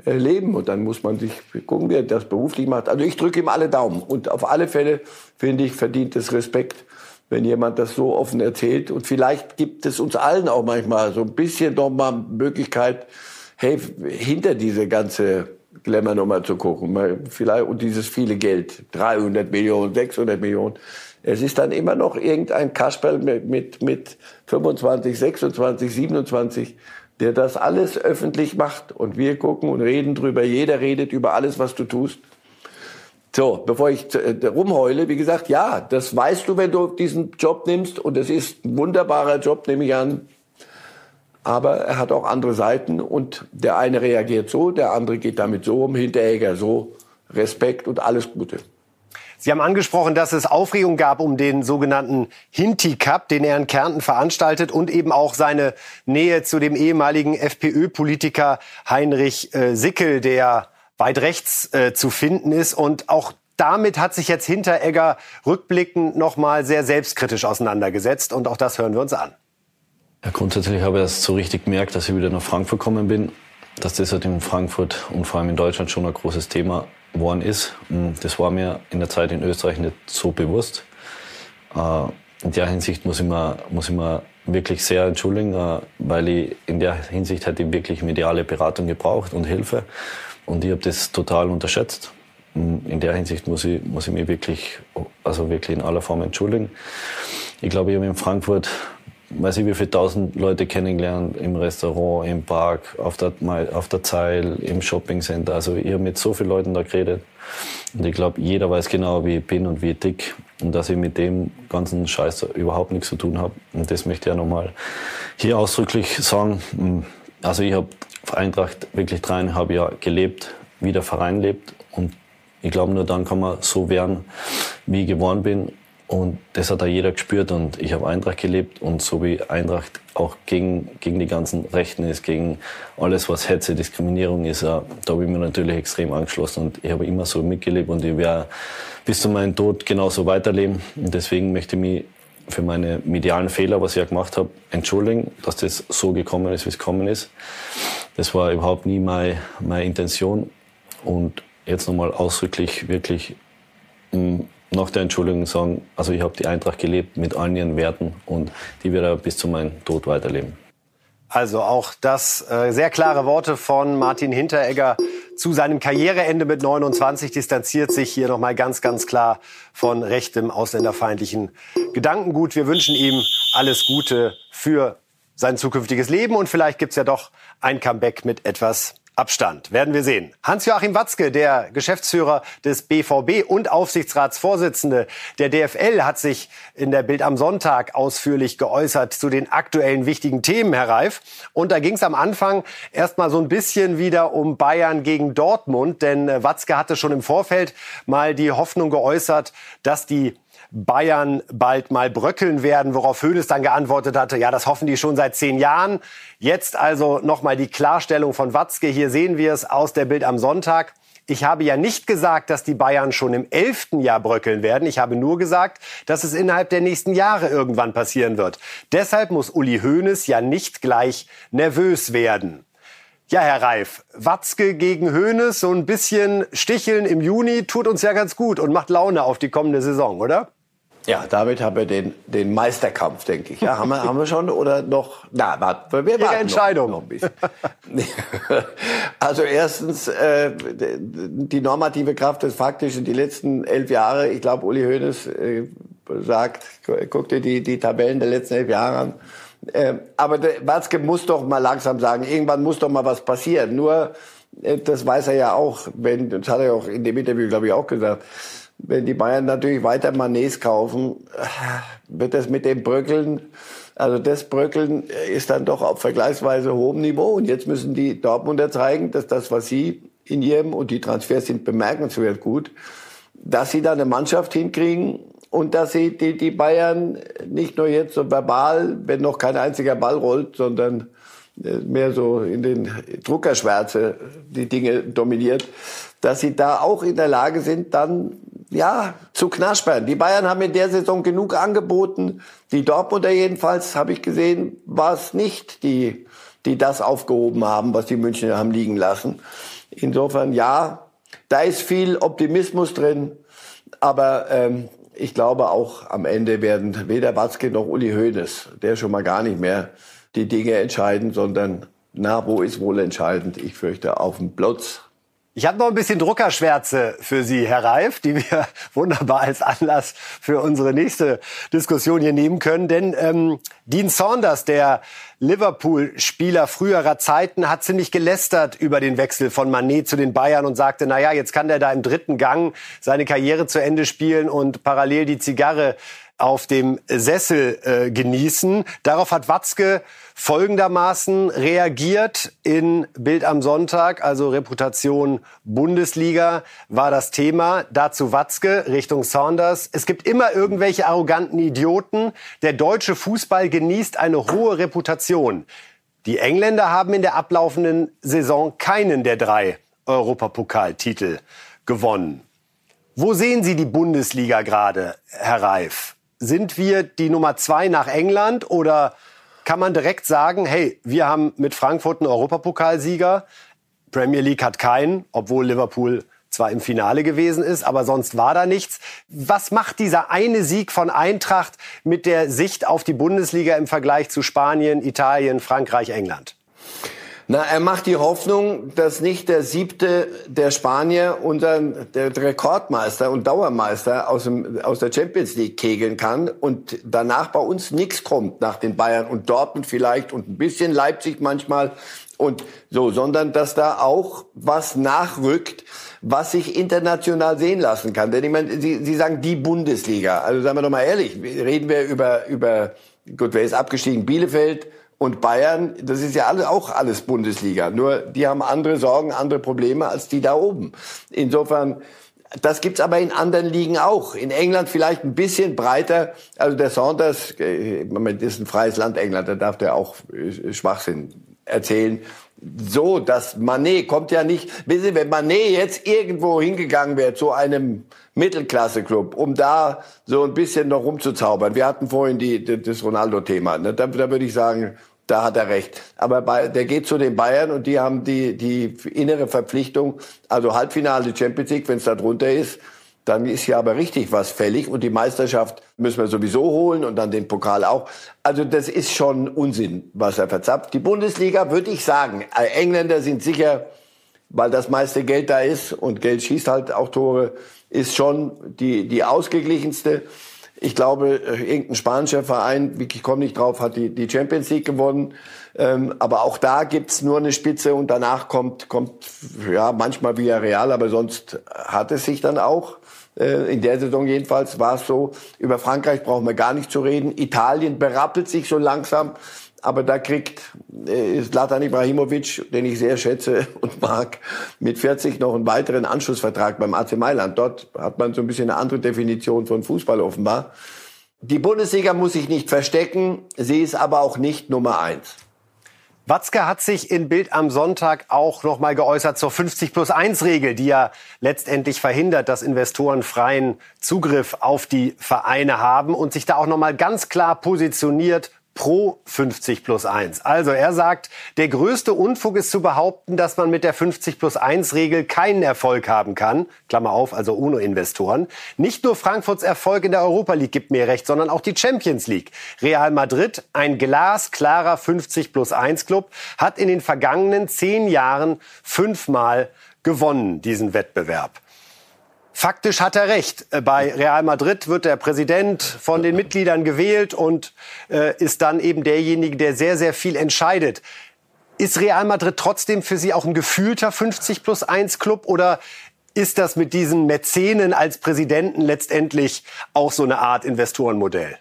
leben. Und dann muss man sich gucken, wie er das beruflich macht. Also ich drücke ihm alle Daumen. Und auf alle Fälle, finde ich, verdient es Respekt, wenn jemand das so offen erzählt. Und vielleicht gibt es uns allen auch manchmal so ein bisschen noch mal Möglichkeit, hey, hinter diese ganze Glamour nochmal zu gucken. Vielleicht, und dieses viele Geld, 300 Millionen, 600 Millionen. Es ist dann immer noch irgendein Kasperl mit, mit, mit 25, 26, 27, der das alles öffentlich macht. Und wir gucken und reden drüber. Jeder redet über alles, was du tust. So, bevor ich äh, rumheule, wie gesagt, ja, das weißt du, wenn du diesen Job nimmst. Und es ist ein wunderbarer Job, nehme ich an. Aber er hat auch andere Seiten. Und der eine reagiert so, der andere geht damit so um, Hinteregger so. Respekt und alles Gute. Sie haben angesprochen, dass es Aufregung gab um den sogenannten Hinti Cup, den er in Kärnten veranstaltet und eben auch seine Nähe zu dem ehemaligen FPÖ-Politiker Heinrich äh, Sickel, der weit rechts äh, zu finden ist. Und auch damit hat sich jetzt Hinteregger rückblickend noch mal sehr selbstkritisch auseinandergesetzt. Und auch das hören wir uns an. Ja, grundsätzlich habe ich erst so richtig gemerkt, dass ich wieder nach Frankfurt gekommen bin, dass das halt in Frankfurt und vor allem in Deutschland schon ein großes Thema worden ist. Das war mir in der Zeit in Österreich nicht so bewusst. Äh, in der Hinsicht muss ich mir, muss ich mir wirklich sehr entschuldigen, äh, weil ich in der Hinsicht hätte ich wirklich mediale Beratung gebraucht und Hilfe. Und ich habe das total unterschätzt. In der Hinsicht muss ich, muss ich mich wirklich, also wirklich in aller Form entschuldigen. Ich glaube, ich habe in Frankfurt weiß ich wie viele tausend Leute kennengelernt im Restaurant, im Park, auf der, auf der Zeil, im Shoppingcenter. Also ich habe mit so vielen Leuten da geredet. Und ich glaube, jeder weiß genau, wie ich bin und wie ich dick. Und dass ich mit dem ganzen Scheiß überhaupt nichts zu tun habe. Und das möchte ich ja nochmal hier ausdrücklich sagen. Also ich habe Eintracht wirklich dreieinhalb Jahre gelebt, wie der Verein lebt. Und ich glaube, nur dann kann man so werden, wie ich geworden bin. Und das hat auch jeder gespürt und ich habe Eintracht gelebt und so wie Eintracht auch gegen, gegen die ganzen Rechten ist, gegen alles, was Hetze, Diskriminierung ist, da habe ich mir natürlich extrem angeschlossen und ich habe immer so mitgelebt und ich werde bis zu meinem Tod genauso weiterleben. Und deswegen möchte ich mich für meine medialen Fehler, was ich ja gemacht habe, entschuldigen, dass das so gekommen ist, wie es gekommen ist. Das war überhaupt nie meine, meine Intention und jetzt nochmal ausdrücklich wirklich mm, nach der Entschuldigung sagen, also ich habe die Eintracht gelebt mit allen ihren Werten und die werde bis zu meinem Tod weiterleben. Also auch das äh, sehr klare Worte von Martin Hinteregger zu seinem Karriereende mit 29 distanziert sich hier nochmal ganz, ganz klar von rechtem ausländerfeindlichen Gedankengut. Wir wünschen ihm alles Gute für sein zukünftiges Leben und vielleicht gibt's ja doch ein Comeback mit etwas Abstand. Werden wir sehen. Hans-Joachim Watzke, der Geschäftsführer des BVB und Aufsichtsratsvorsitzende der DFL, hat sich in der Bild am Sonntag ausführlich geäußert zu den aktuellen wichtigen Themen, Herr Reif. Und da ging es am Anfang erstmal so ein bisschen wieder um Bayern gegen Dortmund, denn äh, Watzke hatte schon im Vorfeld mal die Hoffnung geäußert, dass die Bayern bald mal bröckeln werden, worauf Hönes dann geantwortet hatte, ja, das hoffen die schon seit zehn Jahren. Jetzt also nochmal die Klarstellung von Watzke. Hier sehen wir es aus der Bild am Sonntag. Ich habe ja nicht gesagt, dass die Bayern schon im elften Jahr bröckeln werden. Ich habe nur gesagt, dass es innerhalb der nächsten Jahre irgendwann passieren wird. Deshalb muss Uli Hoeneß ja nicht gleich nervös werden. Ja, Herr Reif, Watzke gegen Hoeneß, so ein bisschen Sticheln im Juni tut uns ja ganz gut und macht Laune auf die kommende Saison, oder? Ja, damit haben wir den, den Meisterkampf, denke ich. Ja, haben wir, haben wir schon oder noch? Na, warten, wir warten Entscheidung. Noch, noch ein bisschen. also erstens, äh, die normative Kraft ist faktisch in die letzten elf Jahre, ich glaube, Uli Hoeneß äh, sagt, guck dir die, die Tabellen der letzten elf Jahre an. Äh, aber der Watzke muss doch mal langsam sagen, irgendwann muss doch mal was passieren. Nur, äh, das weiß er ja auch, wenn, das hat er ja auch in dem Interview, glaube ich, auch gesagt, wenn die Bayern natürlich weiter Manets kaufen, wird das mit dem Bröckeln, also das Bröckeln ist dann doch auf vergleichsweise hohem Niveau. Und jetzt müssen die Dortmunder zeigen, dass das, was sie in ihrem, und die Transfers sind bemerkenswert gut, dass sie da eine Mannschaft hinkriegen und dass sie die, die Bayern nicht nur jetzt so verbal, wenn noch kein einziger Ball rollt, sondern äh, mehr so in den Druckerschwärze die Dinge dominiert, dass sie da auch in der Lage sind, dann ja, zu knaspern. Die Bayern haben in der Saison genug angeboten. Die Dortmunder jedenfalls, habe ich gesehen, war es nicht, die, die das aufgehoben haben, was die Münchner haben liegen lassen. Insofern ja, da ist viel Optimismus drin, aber ähm, ich glaube auch am Ende werden weder Watzke noch Uli Hoeneß, der schon mal gar nicht mehr die Dinge entscheiden, sondern na, wo ist wohl entscheidend? Ich fürchte auf dem Platz ich habe noch ein bisschen Druckerschwärze für Sie, Herr Reif, die wir wunderbar als Anlass für unsere nächste Diskussion hier nehmen können. Denn ähm, Dean Saunders, der Liverpool-Spieler früherer Zeiten, hat ziemlich gelästert über den Wechsel von Manet zu den Bayern und sagte, na ja, jetzt kann der da im dritten Gang seine Karriere zu Ende spielen und parallel die Zigarre auf dem Sessel äh, genießen. Darauf hat Watzke folgendermaßen reagiert in Bild am Sonntag, also Reputation Bundesliga war das Thema. Dazu Watzke Richtung Saunders. Es gibt immer irgendwelche arroganten Idioten. Der deutsche Fußball genießt eine hohe Reputation. Die Engländer haben in der ablaufenden Saison keinen der drei Europapokaltitel gewonnen. Wo sehen Sie die Bundesliga gerade, Herr Reif? Sind wir die Nummer zwei nach England oder kann man direkt sagen, hey, wir haben mit Frankfurt einen Europapokalsieger, Premier League hat keinen, obwohl Liverpool zwar im Finale gewesen ist, aber sonst war da nichts. Was macht dieser eine Sieg von Eintracht mit der Sicht auf die Bundesliga im Vergleich zu Spanien, Italien, Frankreich, England? Na, er macht die Hoffnung, dass nicht der siebte der Spanier unseren der Rekordmeister und Dauermeister aus, dem, aus der Champions League kegeln kann und danach bei uns nichts kommt nach den Bayern und Dortmund vielleicht und ein bisschen Leipzig manchmal und so, sondern dass da auch was nachrückt, was sich international sehen lassen kann. Denn ich meine, Sie, Sie sagen die Bundesliga. Also sagen wir doch mal ehrlich, reden wir über über gut, wer ist abgestiegen? Bielefeld und Bayern, das ist ja alle, auch alles Bundesliga. Nur die haben andere Sorgen, andere Probleme als die da oben. Insofern, das gibt's aber in anderen Ligen auch. In England vielleicht ein bisschen breiter. Also der Saunders, äh, Moment, ist ein freies Land England, da darf der auch äh, Schwachsinn erzählen. So, dass Manet kommt ja nicht. Wissen Sie, wenn Manet jetzt irgendwo hingegangen wäre zu einem Mittelklasse-Club, um da so ein bisschen noch rumzuzaubern. Wir hatten vorhin die, das Ronaldo-Thema. Ne? Da, da würde ich sagen, da hat er recht. Aber bei, der geht zu den Bayern und die haben die, die innere Verpflichtung, also Halbfinale Champions League, wenn es da drunter ist, dann ist hier aber richtig was fällig und die Meisterschaft müssen wir sowieso holen und dann den Pokal auch. Also das ist schon Unsinn, was er verzapft. Die Bundesliga würde ich sagen, äh, Engländer sind sicher, weil das meiste Geld da ist und Geld schießt halt auch Tore, ist schon die, die ausgeglichenste. Ich glaube, äh, irgendein spanischer Verein, ich komme nicht drauf, hat die, die Champions League gewonnen. Ähm, aber auch da gibt's nur eine Spitze und danach kommt, kommt ja manchmal wieder Real, aber sonst hat es sich dann auch. Äh, in der Saison jedenfalls war es so. Über Frankreich brauchen wir gar nicht zu reden. Italien berappelt sich so langsam. Aber da kriegt äh, Zlatan Ibrahimovic, den ich sehr schätze und mag, mit 40 noch einen weiteren Anschlussvertrag beim AC Mailand. Dort hat man so ein bisschen eine andere Definition von Fußball offenbar. Die Bundesliga muss sich nicht verstecken, sie ist aber auch nicht Nummer eins. Watzke hat sich in Bild am Sonntag auch noch mal geäußert zur 50 plus 1 Regel, die ja letztendlich verhindert, dass Investoren freien Zugriff auf die Vereine haben und sich da auch noch mal ganz klar positioniert pro 50 plus 1. Also er sagt, der größte Unfug ist zu behaupten, dass man mit der 50 plus 1 Regel keinen Erfolg haben kann. Klammer auf, also ohne Investoren. Nicht nur Frankfurts Erfolg in der Europa League gibt mir recht, sondern auch die Champions League. Real Madrid, ein glasklarer 50 plus 1 Club, hat in den vergangenen zehn Jahren fünfmal gewonnen, diesen Wettbewerb. Faktisch hat er recht. Bei Real Madrid wird der Präsident von den Mitgliedern gewählt und äh, ist dann eben derjenige, der sehr, sehr viel entscheidet. Ist Real Madrid trotzdem für Sie auch ein gefühlter 50 plus 1 Club oder ist das mit diesen Mäzenen als Präsidenten letztendlich auch so eine Art Investorenmodell?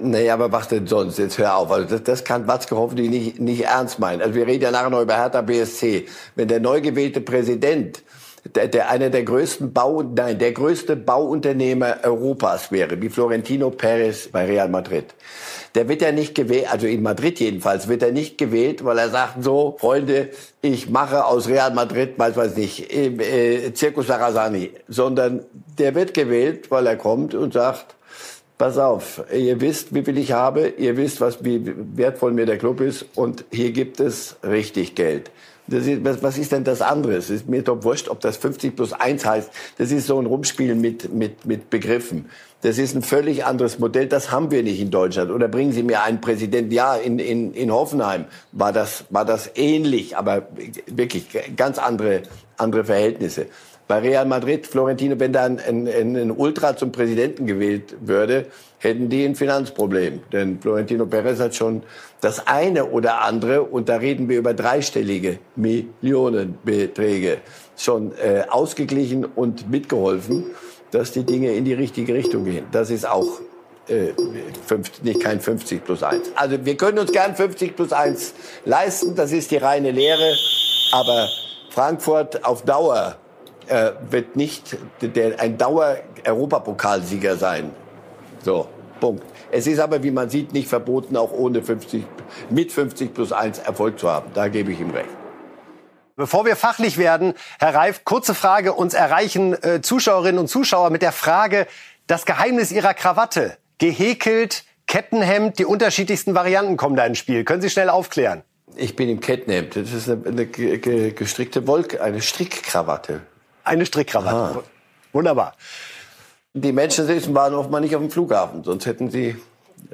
Nee, aber was denn sonst? Jetzt hör auf. Also das, das kann Watzke hoffentlich nicht, nicht ernst meinen. Also wir reden ja nachher noch über Hertha BSC. Wenn der neu gewählte Präsident der, der einer der größten Bau, nein, der größte Bauunternehmer Europas wäre, wie Florentino Perez bei Real Madrid. Der wird ja nicht gewählt, also in Madrid jedenfalls, wird er nicht gewählt, weil er sagt so, Freunde, ich mache aus Real Madrid, weiß was nicht, äh, Circus Sarasani, sondern der wird gewählt, weil er kommt und sagt, pass auf, ihr wisst, wie viel ich habe, ihr wisst, was, wie wertvoll mir der Club ist und hier gibt es richtig Geld. Ist, was, was, ist denn das andere? Es ist mir doch wurscht, ob das 50 plus 1 heißt. Das ist so ein Rumspielen mit, mit, mit Begriffen. Das ist ein völlig anderes Modell. Das haben wir nicht in Deutschland. Oder bringen Sie mir einen Präsidenten. Ja, in, in, in Hoffenheim war das, war das ähnlich, aber wirklich ganz andere, andere Verhältnisse. Bei Real Madrid, Florentino, wenn da ein, ein, ein Ultra zum Präsidenten gewählt würde, hätten die ein Finanzproblem. Denn Florentino Perez hat schon das eine oder andere, und da reden wir über dreistellige Millionenbeträge, schon äh, ausgeglichen und mitgeholfen, dass die Dinge in die richtige Richtung gehen. Das ist auch äh, fünf, nicht kein 50 plus 1. Also wir können uns gern 50 plus 1 leisten, das ist die reine Lehre, aber Frankfurt auf Dauer äh, wird nicht der, ein Dauer-Europapokalsieger sein. So, Punkt. Es ist aber, wie man sieht, nicht verboten, auch ohne 50, mit 50 plus 1 Erfolg zu haben. Da gebe ich ihm recht. Bevor wir fachlich werden, Herr Reif, kurze Frage. Uns erreichen äh, Zuschauerinnen und Zuschauer mit der Frage, das Geheimnis Ihrer Krawatte. Gehäkelt, Kettenhemd, die unterschiedlichsten Varianten kommen da ins Spiel. Können Sie schnell aufklären? Ich bin im Kettenhemd. Das ist eine, eine gestrickte Wolke, eine Strickkrawatte. Eine Strickkrawatte. Aha. Wunderbar. Die Menschen sitzen waren oft mal nicht auf dem Flughafen, sonst hätten sie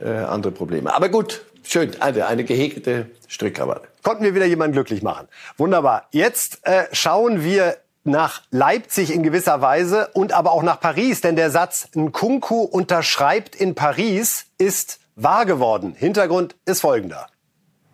äh, andere Probleme. Aber gut, schön, eine, eine gehäkelte Strickkrawatte. Konnten wir wieder jemanden glücklich machen. Wunderbar. Jetzt äh, schauen wir nach Leipzig in gewisser Weise und aber auch nach Paris, denn der Satz Nkunku unterschreibt in Paris ist wahr geworden. Hintergrund ist folgender.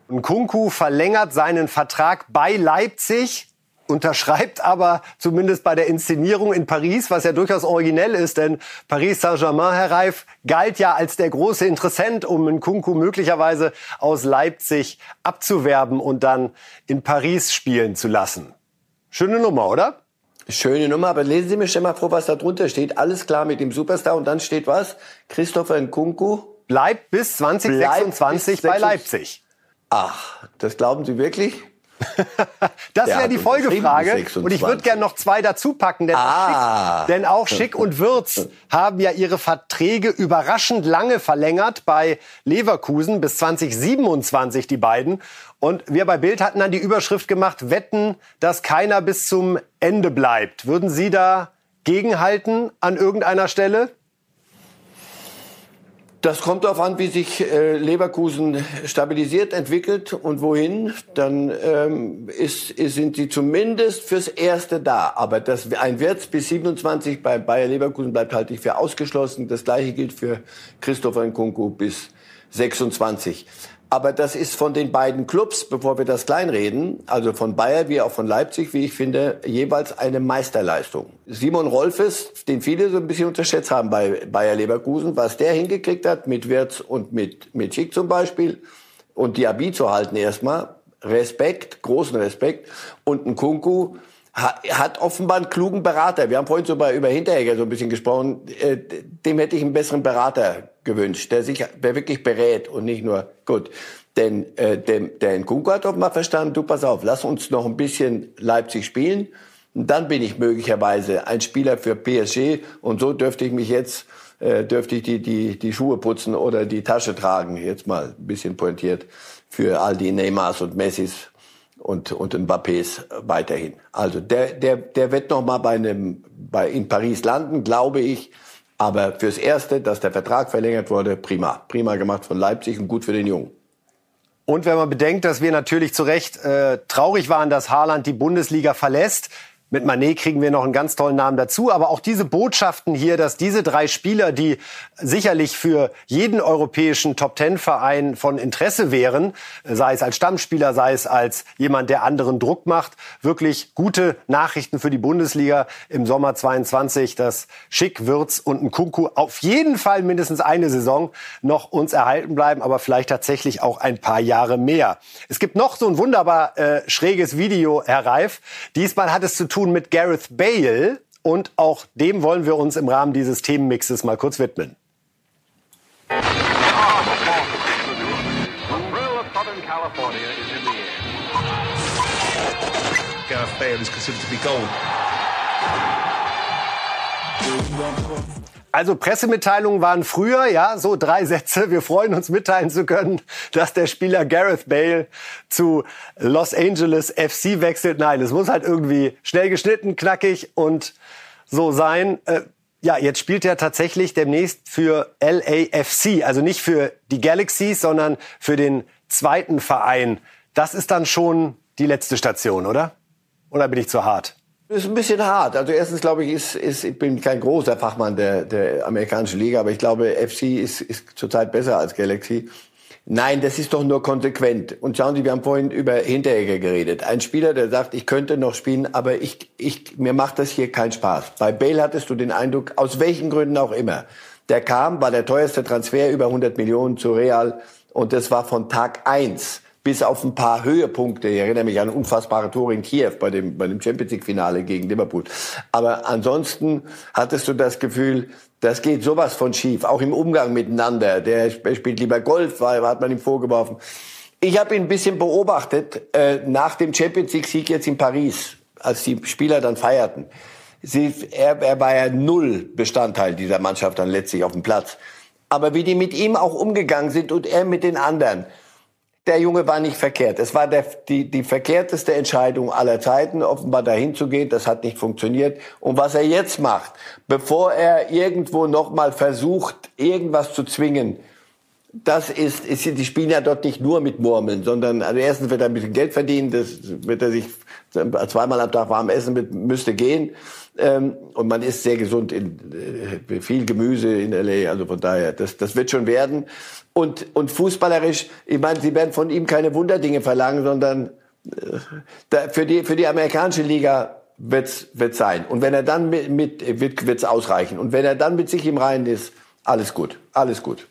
Nkunku verlängert seinen Vertrag bei Leipzig unterschreibt aber zumindest bei der Inszenierung in Paris, was ja durchaus originell ist, denn Paris Saint-Germain, Herr Reif, galt ja als der große Interessent, um Nkunku möglicherweise aus Leipzig abzuwerben und dann in Paris spielen zu lassen. Schöne Nummer, oder? Schöne Nummer, aber lesen Sie mir schon mal vor, was da drunter steht. Alles klar mit dem Superstar und dann steht was? Christopher Nkunku bleibt bis 2026 bleibt bis bei Leipzig. Ach, das glauben Sie wirklich? Das wäre die Folgefrage. Und ich würde gerne noch zwei dazu packen, denn, ah. auch Schick, denn auch Schick und Würz haben ja ihre Verträge überraschend lange verlängert bei Leverkusen bis 2027 die beiden. Und wir bei Bild hatten dann die Überschrift gemacht, wetten, dass keiner bis zum Ende bleibt. Würden Sie da gegenhalten an irgendeiner Stelle? Das kommt darauf an, wie sich äh, Leverkusen stabilisiert, entwickelt und wohin. Dann ähm, ist, ist, sind sie zumindest fürs Erste da. Aber das, ein Wert bis 27 bei Bayer Leverkusen bleibt halte ich für ausgeschlossen. Das gleiche gilt für Christopher Nkunku bis 26. Aber das ist von den beiden Clubs, bevor wir das kleinreden, also von Bayer wie auch von Leipzig, wie ich finde, jeweils eine Meisterleistung. Simon Rolfes, den viele so ein bisschen unterschätzt haben bei Bayer Leverkusen, was der hingekriegt hat mit Wirtz und mit, mit Schick zum Beispiel und Diaby zu halten erstmal, Respekt, großen Respekt. Und ein Kunku, hat offenbar einen klugen Berater. Wir haben vorhin so über Hinteregger so ein bisschen gesprochen. Äh, dem hätte ich einen besseren Berater gewünscht, der sich, der wirklich berät und nicht nur, gut. Denn äh, der Nkunku hat offenbar verstanden, du pass auf, lass uns noch ein bisschen Leipzig spielen. Und dann bin ich möglicherweise ein Spieler für PSG. Und so dürfte ich mich jetzt äh, dürfte ich die, die, die Schuhe putzen oder die Tasche tragen, jetzt mal ein bisschen pointiert, für all die Neymars und Messis und, und Mbappés weiterhin. Also der, der, der wird noch mal bei einem, bei, in Paris landen, glaube ich. Aber fürs Erste, dass der Vertrag verlängert wurde, prima. Prima gemacht von Leipzig und gut für den Jungen. Und wenn man bedenkt, dass wir natürlich zu Recht äh, traurig waren, dass Haaland die Bundesliga verlässt, mit Manet kriegen wir noch einen ganz tollen Namen dazu. Aber auch diese Botschaften hier, dass diese drei Spieler, die sicherlich für jeden europäischen Top-Ten-Verein von Interesse wären, sei es als Stammspieler, sei es als jemand, der anderen Druck macht, wirklich gute Nachrichten für die Bundesliga im Sommer 22, dass Schick, Würz und ein Kunku auf jeden Fall mindestens eine Saison noch uns erhalten bleiben, aber vielleicht tatsächlich auch ein paar Jahre mehr. Es gibt noch so ein wunderbar äh, schräges Video, Herr Reif. Diesmal hat es zu tun tun mit Gareth Bale und auch dem wollen wir uns im Rahmen dieses Themenmixes mal kurz widmen. Gareth Bale is considered to be gold. Also Pressemitteilungen waren früher, ja, so drei Sätze. Wir freuen uns mitteilen zu können, dass der Spieler Gareth Bale zu Los Angeles FC wechselt. Nein, es muss halt irgendwie schnell geschnitten, knackig und so sein. Äh, ja, jetzt spielt er tatsächlich demnächst für LAFC, also nicht für die Galaxies, sondern für den zweiten Verein. Das ist dann schon die letzte Station, oder? Oder bin ich zu hart? Das ist ein bisschen hart. Also erstens glaube ich, ist, ist, ich bin kein großer Fachmann der, der amerikanischen Liga, aber ich glaube, FC ist, ist zurzeit besser als Galaxy. Nein, das ist doch nur konsequent. Und schauen Sie, wir haben vorhin über Hinteregger geredet. Ein Spieler, der sagt, ich könnte noch spielen, aber ich, ich, mir macht das hier keinen Spaß. Bei Bale hattest du den Eindruck, aus welchen Gründen auch immer. Der kam, war der teuerste Transfer, über 100 Millionen zu Real. Und das war von Tag eins bis auf ein paar Höhepunkte. Ich erinnere mich an unfassbare Tore in Kiew bei dem, bei dem Champions League Finale gegen Liverpool. Aber ansonsten hattest du das Gefühl, das geht sowas von schief, auch im Umgang miteinander. Der spielt lieber Golf, hat man ihm vorgeworfen. Ich habe ihn ein bisschen beobachtet äh, nach dem Champions League Sieg jetzt in Paris, als die Spieler dann feierten. Sie, er, er war ja null Bestandteil dieser Mannschaft dann letztlich auf dem Platz. Aber wie die mit ihm auch umgegangen sind und er mit den anderen, der Junge war nicht verkehrt. Es war der, die, die verkehrteste Entscheidung aller Zeiten, offenbar dahin zu gehen. Das hat nicht funktioniert. Und was er jetzt macht, bevor er irgendwo nochmal versucht, irgendwas zu zwingen, das ist, ist, die spielen ja dort nicht nur mit Murmeln, sondern also erstens wird er ein bisschen Geld verdienen, das wird er sich zweimal am Tag warm essen mit, müsste gehen. Ähm, und man ist sehr gesund in äh, viel Gemüse in LA, also von daher, das, das wird schon werden. Und, und fußballerisch, ich meine, sie werden von ihm keine Wunderdinge verlangen, sondern äh, da, für, die, für die amerikanische Liga wird's wird's sein. Und wenn er dann mit, mit wird, wird's ausreichen. Und wenn er dann mit sich im Reinen ist, alles gut, alles gut.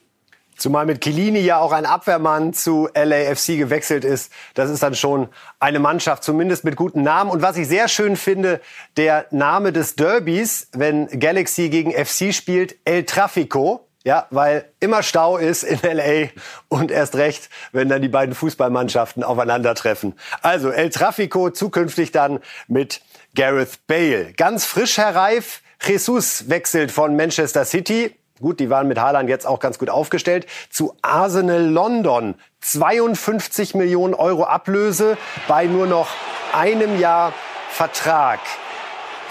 Zumal mit Kilini ja auch ein Abwehrmann zu LAFC gewechselt ist. Das ist dann schon eine Mannschaft, zumindest mit guten Namen. Und was ich sehr schön finde, der Name des Derbys, wenn Galaxy gegen FC spielt, El Trafico. Ja, weil immer Stau ist in LA und erst recht, wenn dann die beiden Fußballmannschaften aufeinandertreffen. Also El Trafico zukünftig dann mit Gareth Bale. Ganz frisch, Herr Reif. Jesus wechselt von Manchester City Gut, die waren mit Haaland jetzt auch ganz gut aufgestellt. Zu Arsenal London. 52 Millionen Euro Ablöse bei nur noch einem Jahr Vertrag.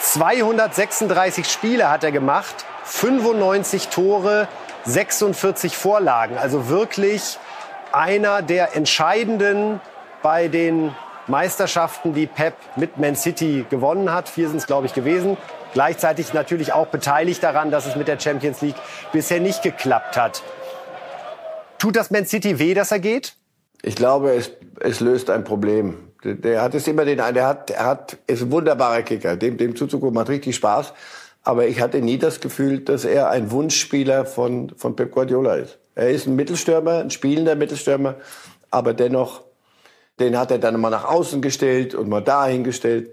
236 Spiele hat er gemacht, 95 Tore, 46 Vorlagen. Also wirklich einer der entscheidenden bei den Meisterschaften, die Pep mit Man City gewonnen hat. Vier sind es, glaube ich, gewesen. Gleichzeitig natürlich auch beteiligt daran, dass es mit der Champions League bisher nicht geklappt hat. Tut das Man City weh, dass er geht? Ich glaube, es, es löst ein Problem. Der, der hat es immer den, der hat, er hat, ist ein wunderbarer Kicker. Dem, dem zuzugucken macht richtig Spaß. Aber ich hatte nie das Gefühl, dass er ein Wunschspieler von, von Pep Guardiola ist. Er ist ein Mittelstürmer, ein spielender Mittelstürmer, aber dennoch, den hat er dann mal nach außen gestellt und mal dahin gestellt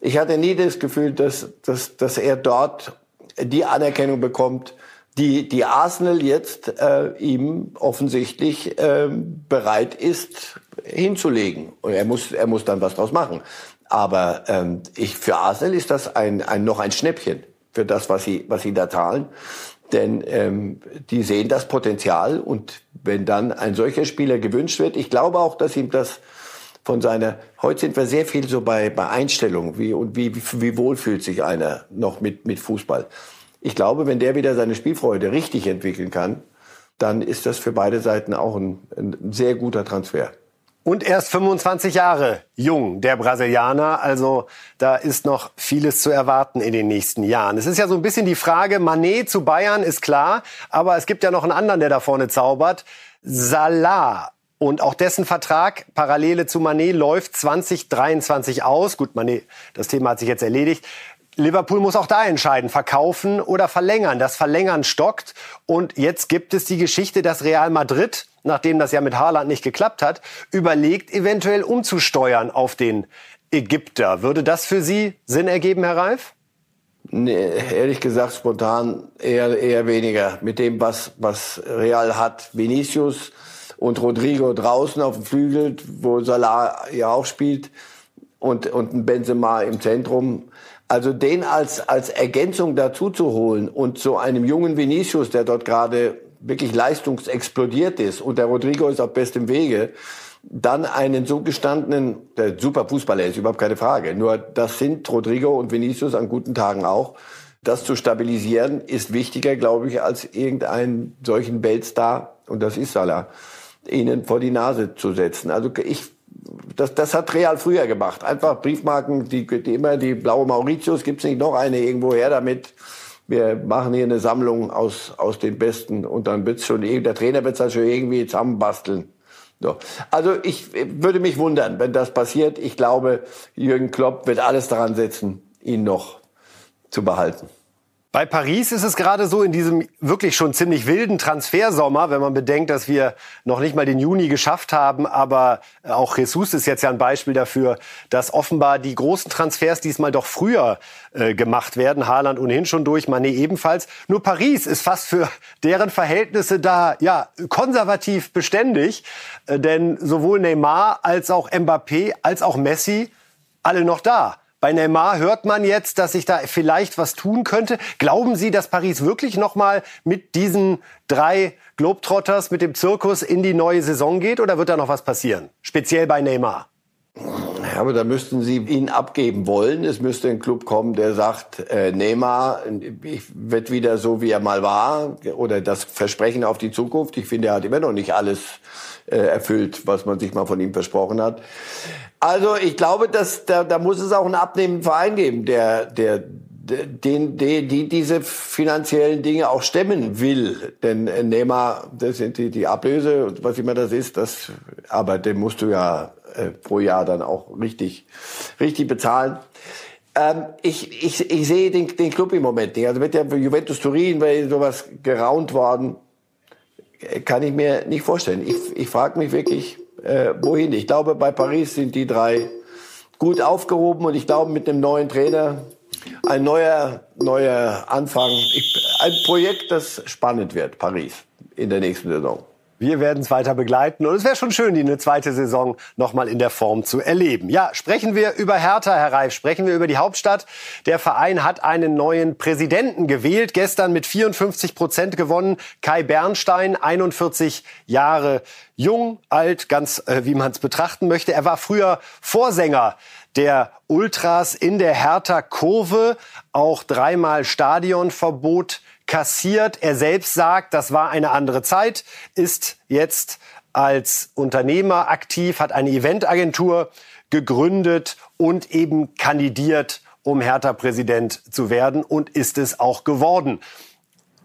ich hatte nie das Gefühl, dass, dass, dass er dort die Anerkennung bekommt, die, die Arsenal jetzt äh, ihm offensichtlich äh, bereit ist hinzulegen. Und er muss, er muss dann was draus machen. Aber ähm, ich, für Arsenal ist das ein, ein, noch ein Schnäppchen für das, was sie, was sie da zahlen. Denn ähm, die sehen das Potenzial und wenn dann ein solcher Spieler gewünscht wird, ich glaube auch, dass ihm das von seiner, heute sind wir sehr viel so bei, bei Einstellungen, wie, und wie, wie, wohl fühlt sich einer noch mit, mit Fußball. Ich glaube, wenn der wieder seine Spielfreude richtig entwickeln kann, dann ist das für beide Seiten auch ein, ein sehr guter Transfer. Und erst 25 Jahre jung, der Brasilianer. Also da ist noch vieles zu erwarten in den nächsten Jahren. Es ist ja so ein bisschen die Frage, Manet zu Bayern ist klar, aber es gibt ja noch einen anderen, der da vorne zaubert. Salah. Und auch dessen Vertrag, Parallele zu Manet, läuft 2023 aus. Gut, Manet, das Thema hat sich jetzt erledigt. Liverpool muss auch da entscheiden, verkaufen oder verlängern. Das Verlängern stockt. Und jetzt gibt es die Geschichte, dass Real Madrid nachdem das ja mit Haaland nicht geklappt hat, überlegt, eventuell umzusteuern auf den Ägypter. Würde das für Sie Sinn ergeben, Herr Reif? Nee, ehrlich gesagt, spontan eher, eher weniger. Mit dem, was, was Real hat, Vinicius und Rodrigo draußen auf dem Flügel, wo Salah ja auch spielt, und, und ein Benzema im Zentrum. Also den als, als Ergänzung dazu zu holen und so einem jungen Vinicius, der dort gerade wirklich leistungsexplodiert ist und der Rodrigo ist auf bestem Wege, dann einen so gestandenen, der super Fußballer ist, überhaupt keine Frage. Nur das sind Rodrigo und Vinicius an guten Tagen auch. Das zu stabilisieren ist wichtiger, glaube ich, als irgendeinen solchen Weltstar, und das ist Salah, ihnen vor die Nase zu setzen. Also ich, das, das hat Real früher gemacht. Einfach Briefmarken, die, die immer die blaue Mauritius, gibt's nicht noch eine irgendwo her damit wir machen hier eine Sammlung aus, aus den Besten und dann wird's schon, der Trainer wird das schon irgendwie zusammenbasteln. So. Also ich würde mich wundern, wenn das passiert. Ich glaube, Jürgen Klopp wird alles daran setzen, ihn noch zu behalten. Bei Paris ist es gerade so in diesem wirklich schon ziemlich wilden Transfersommer, wenn man bedenkt, dass wir noch nicht mal den Juni geschafft haben, aber auch Jesus ist jetzt ja ein Beispiel dafür, dass offenbar die großen Transfers diesmal doch früher äh, gemacht werden. Haaland ohnehin schon durch, Mané ebenfalls. Nur Paris ist fast für deren Verhältnisse da ja konservativ beständig, äh, denn sowohl Neymar als auch Mbappé als auch Messi alle noch da. Bei Neymar hört man jetzt, dass sich da vielleicht was tun könnte. Glauben Sie, dass Paris wirklich noch mal mit diesen drei Globetrotters, mit dem Zirkus in die neue Saison geht oder wird da noch was passieren? Speziell bei Neymar. Ja, aber da müssten Sie ihn abgeben wollen. Es müsste ein Club kommen, der sagt, äh, Neymar wird wieder so, wie er mal war. Oder das Versprechen auf die Zukunft. Ich finde, er hat immer noch nicht alles äh, erfüllt, was man sich mal von ihm versprochen hat. Also ich glaube, dass da, da muss es auch einen abnehmenden Verein geben, der, der, den, die, die diese finanziellen Dinge auch stemmen will. Denn Neymar, das sind die, die Ablöse, was immer das ist, das, aber den musst du ja äh, pro Jahr dann auch richtig, richtig bezahlen. Ähm, ich, ich, ich sehe den, den Club im Moment nicht. Also mit der Juventus Turin wäre sowas geraunt worden, kann ich mir nicht vorstellen. Ich, ich frage mich wirklich, äh, wohin. Ich glaube, bei Paris sind die drei gut aufgehoben und ich glaube, mit dem neuen Trainer ein neuer, neuer Anfang. Ich, ein Projekt, das spannend wird, Paris, in der nächsten Saison. Wir werden es weiter begleiten und es wäre schon schön, die eine zweite Saison nochmal in der Form zu erleben. Ja, sprechen wir über Hertha, Herr Reif, sprechen wir über die Hauptstadt. Der Verein hat einen neuen Präsidenten gewählt, gestern mit 54 Prozent gewonnen. Kai Bernstein, 41 Jahre jung, alt, ganz äh, wie man es betrachten möchte. Er war früher Vorsänger der Ultras in der Hertha Kurve, auch dreimal Stadionverbot kassiert. Er selbst sagt, das war eine andere Zeit, ist jetzt als Unternehmer aktiv, hat eine Eventagentur gegründet und eben kandidiert, um Hertha-Präsident zu werden und ist es auch geworden.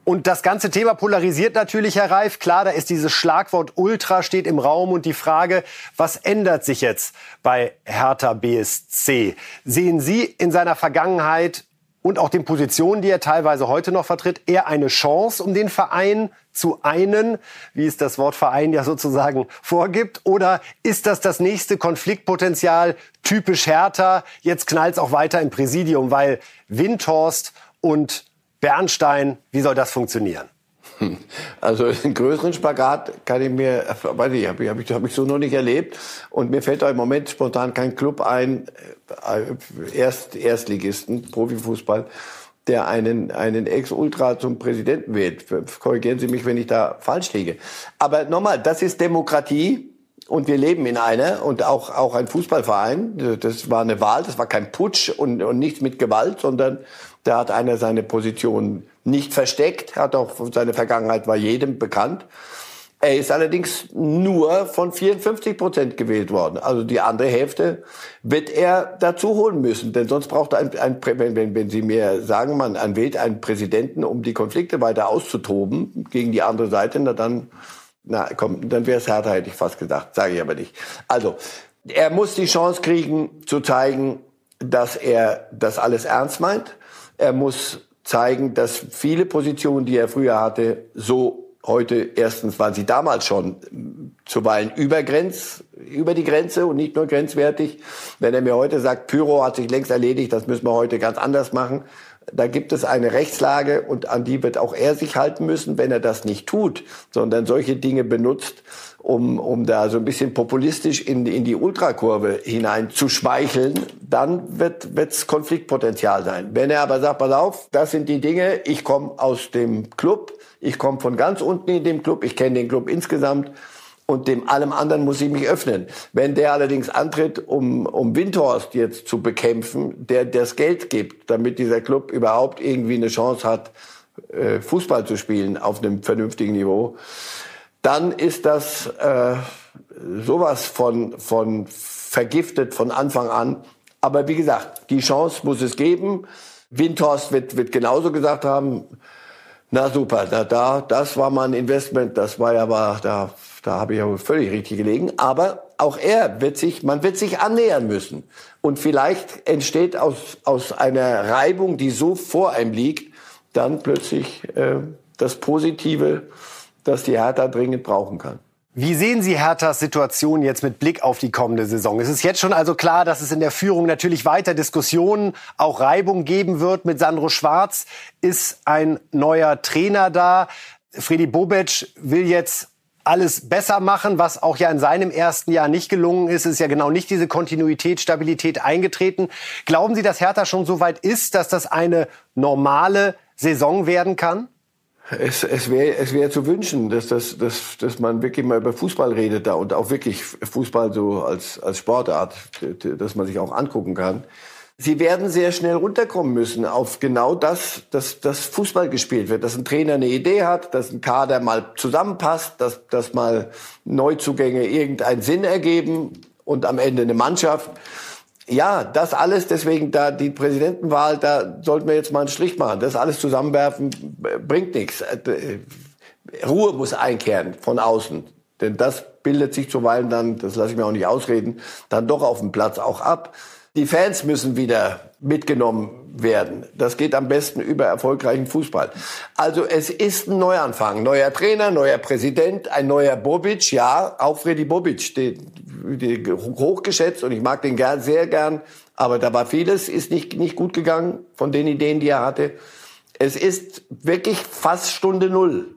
Und das ganze Thema polarisiert natürlich, Herr Reif. Klar, da ist dieses Schlagwort Ultra steht im Raum und die Frage, was ändert sich jetzt bei Hertha BSC? Sehen Sie in seiner Vergangenheit und auch den Positionen, die er teilweise heute noch vertritt, eher eine Chance, um den Verein zu einen, wie es das Wort Verein ja sozusagen vorgibt? Oder ist das das nächste Konfliktpotenzial typisch härter? Jetzt knallt es auch weiter im Präsidium, weil Windhorst und Bernstein, wie soll das funktionieren? Also einen größeren Spagat kann ich mir, weiß ich, habe ich, hab ich, hab ich so noch nicht erlebt. Und mir fällt da im Moment spontan kein Club ein, äh, Erst, Erstligisten, Profifußball, der einen, einen Ex-Ultra zum Präsidenten wählt. Korrigieren Sie mich, wenn ich da falsch liege. Aber nochmal, das ist Demokratie. Und wir leben in einer und auch, auch ein Fußballverein. Das war eine Wahl, das war kein Putsch und, und nichts mit Gewalt, sondern da hat einer seine Position nicht versteckt, hat auch seine Vergangenheit war jedem bekannt. Er ist allerdings nur von 54 Prozent gewählt worden. Also die andere Hälfte wird er dazu holen müssen. Denn sonst braucht er ein, ein wenn, wenn, wenn Sie mir sagen, man wählt einen Präsidenten, um die Konflikte weiter auszutoben gegen die andere Seite, na dann, na komm, dann wäre es härter, hätte ich fast gesagt. Sage ich aber nicht. Also, er muss die Chance kriegen, zu zeigen, dass er das alles ernst meint. Er muss zeigen, dass viele Positionen, die er früher hatte, so heute erstens waren sie damals schon zuweilen über Grenz, über die Grenze und nicht nur grenzwertig. Wenn er mir heute sagt, Pyro hat sich längst erledigt, das müssen wir heute ganz anders machen, da gibt es eine Rechtslage und an die wird auch er sich halten müssen, wenn er das nicht tut, sondern solche Dinge benutzt, um, um da so ein bisschen populistisch in, in die Ultrakurve hinein zu schmeicheln, dann wird es Konfliktpotenzial sein. Wenn er aber sagt, pass auf, das sind die Dinge, ich komme aus dem Club, ich komme von ganz unten in dem Club, ich kenne den Club insgesamt und dem allem anderen muss ich mich öffnen. Wenn der allerdings antritt, um, um Windhorst jetzt zu bekämpfen, der das Geld gibt, damit dieser Club überhaupt irgendwie eine Chance hat, äh, Fußball zu spielen auf einem vernünftigen Niveau, dann ist das äh, sowas von, von vergiftet von Anfang an. Aber wie gesagt, die Chance muss es geben. Windhorst wird, wird genauso gesagt haben, na super, da, da, das war mal ein Investment, das war ja, war, da, da habe ich ja völlig richtig gelegen. Aber auch er wird sich, man wird sich annähern müssen. Und vielleicht entsteht aus, aus einer Reibung, die so vor einem liegt, dann plötzlich äh, das Positive, das die Hertha dringend brauchen kann. Wie sehen Sie Herthas Situation jetzt mit Blick auf die kommende Saison? Es ist jetzt schon also klar, dass es in der Führung natürlich weiter Diskussionen, auch Reibung geben wird mit Sandro Schwarz. Ist ein neuer Trainer da? Freddy Bobic will jetzt alles besser machen, was auch ja in seinem ersten Jahr nicht gelungen ist. Ist ja genau nicht diese Kontinuität, Stabilität eingetreten. Glauben Sie, dass Hertha schon so weit ist, dass das eine normale Saison werden kann? Es, es wäre es wär zu wünschen, dass, dass, dass, dass man wirklich mal über Fußball redet da und auch wirklich Fußball so als, als Sportart, dass man sich auch angucken kann. Sie werden sehr schnell runterkommen müssen auf genau das, dass, dass Fußball gespielt wird, dass ein Trainer eine Idee hat, dass ein Kader mal zusammenpasst, dass, dass mal Neuzugänge irgendeinen Sinn ergeben und am Ende eine Mannschaft ja, das alles, deswegen da die Präsidentenwahl, da sollten wir jetzt mal einen Strich machen. Das alles zusammenwerfen bringt nichts. Äh, Ruhe muss einkehren von außen. Denn das bildet sich zuweilen dann, das lasse ich mir auch nicht ausreden, dann doch auf dem Platz auch ab. Die Fans müssen wieder mitgenommen werden. Das geht am besten über erfolgreichen Fußball. Also es ist ein Neuanfang. Neuer Trainer, neuer Präsident, ein neuer Bobic. Ja, auch Freddy Bobic, den, den hochgeschätzt und ich mag den gern, sehr gern. Aber da war vieles, ist nicht, nicht gut gegangen von den Ideen, die er hatte. Es ist wirklich fast Stunde Null.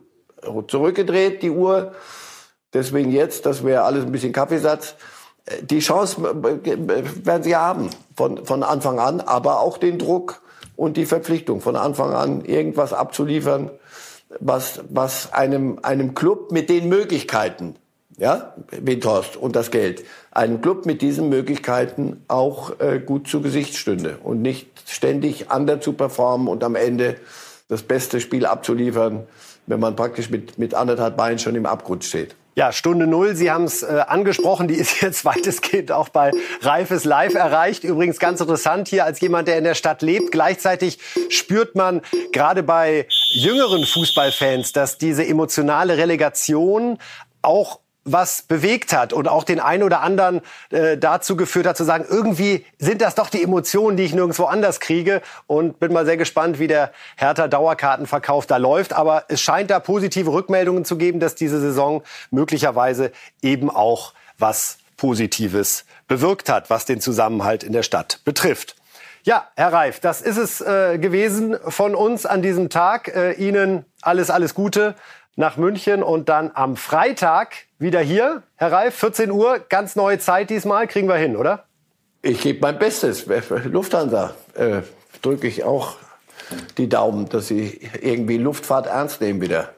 Zurückgedreht, die Uhr. Deswegen jetzt, das wäre alles ein bisschen Kaffeesatz die Chance werden sie haben von, von Anfang an, aber auch den Druck und die Verpflichtung von Anfang an irgendwas abzuliefern, was, was einem, einem Club mit den Möglichkeiten, ja, Windhorst und das Geld, einem Club mit diesen Möglichkeiten auch äh, gut zu Gesicht stünde und nicht ständig under zu performen und am Ende das beste Spiel abzuliefern, wenn man praktisch mit, mit anderthalb Beinen schon im Abgrund steht. Ja, Stunde Null, Sie haben es äh, angesprochen, die ist jetzt weitestgehend auch bei Reifes Live erreicht. Übrigens ganz interessant hier als jemand, der in der Stadt lebt. Gleichzeitig spürt man gerade bei jüngeren Fußballfans, dass diese emotionale Relegation auch was bewegt hat und auch den einen oder anderen äh, dazu geführt hat zu sagen, irgendwie sind das doch die Emotionen, die ich nirgendwo anders kriege und bin mal sehr gespannt, wie der Hertha Dauerkartenverkauf da läuft, aber es scheint da positive Rückmeldungen zu geben, dass diese Saison möglicherweise eben auch was Positives bewirkt hat, was den Zusammenhalt in der Stadt betrifft. Ja, Herr Reif, das ist es äh, gewesen von uns an diesem Tag. Äh, Ihnen alles, alles Gute nach München und dann am Freitag wieder hier. Herr Reif, 14 Uhr, ganz neue Zeit diesmal, kriegen wir hin, oder? Ich gebe mein Bestes. Lufthansa äh, drücke ich auch die Daumen, dass sie irgendwie Luftfahrt ernst nehmen wieder.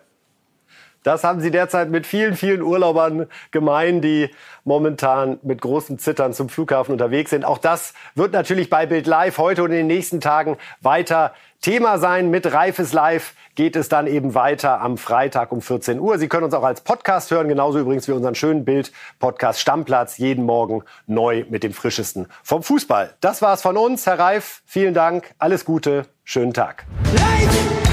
Das haben Sie derzeit mit vielen, vielen Urlaubern gemein, die momentan mit großem Zittern zum Flughafen unterwegs sind. Auch das wird natürlich bei Bild Live heute und in den nächsten Tagen weiter Thema sein. Mit Reifes Live geht es dann eben weiter am Freitag um 14 Uhr. Sie können uns auch als Podcast hören, genauso übrigens wie unseren schönen Bild-Podcast Stammplatz, jeden Morgen neu mit dem Frischesten vom Fußball. Das war's von uns. Herr Reif, vielen Dank, alles Gute, schönen Tag. Live!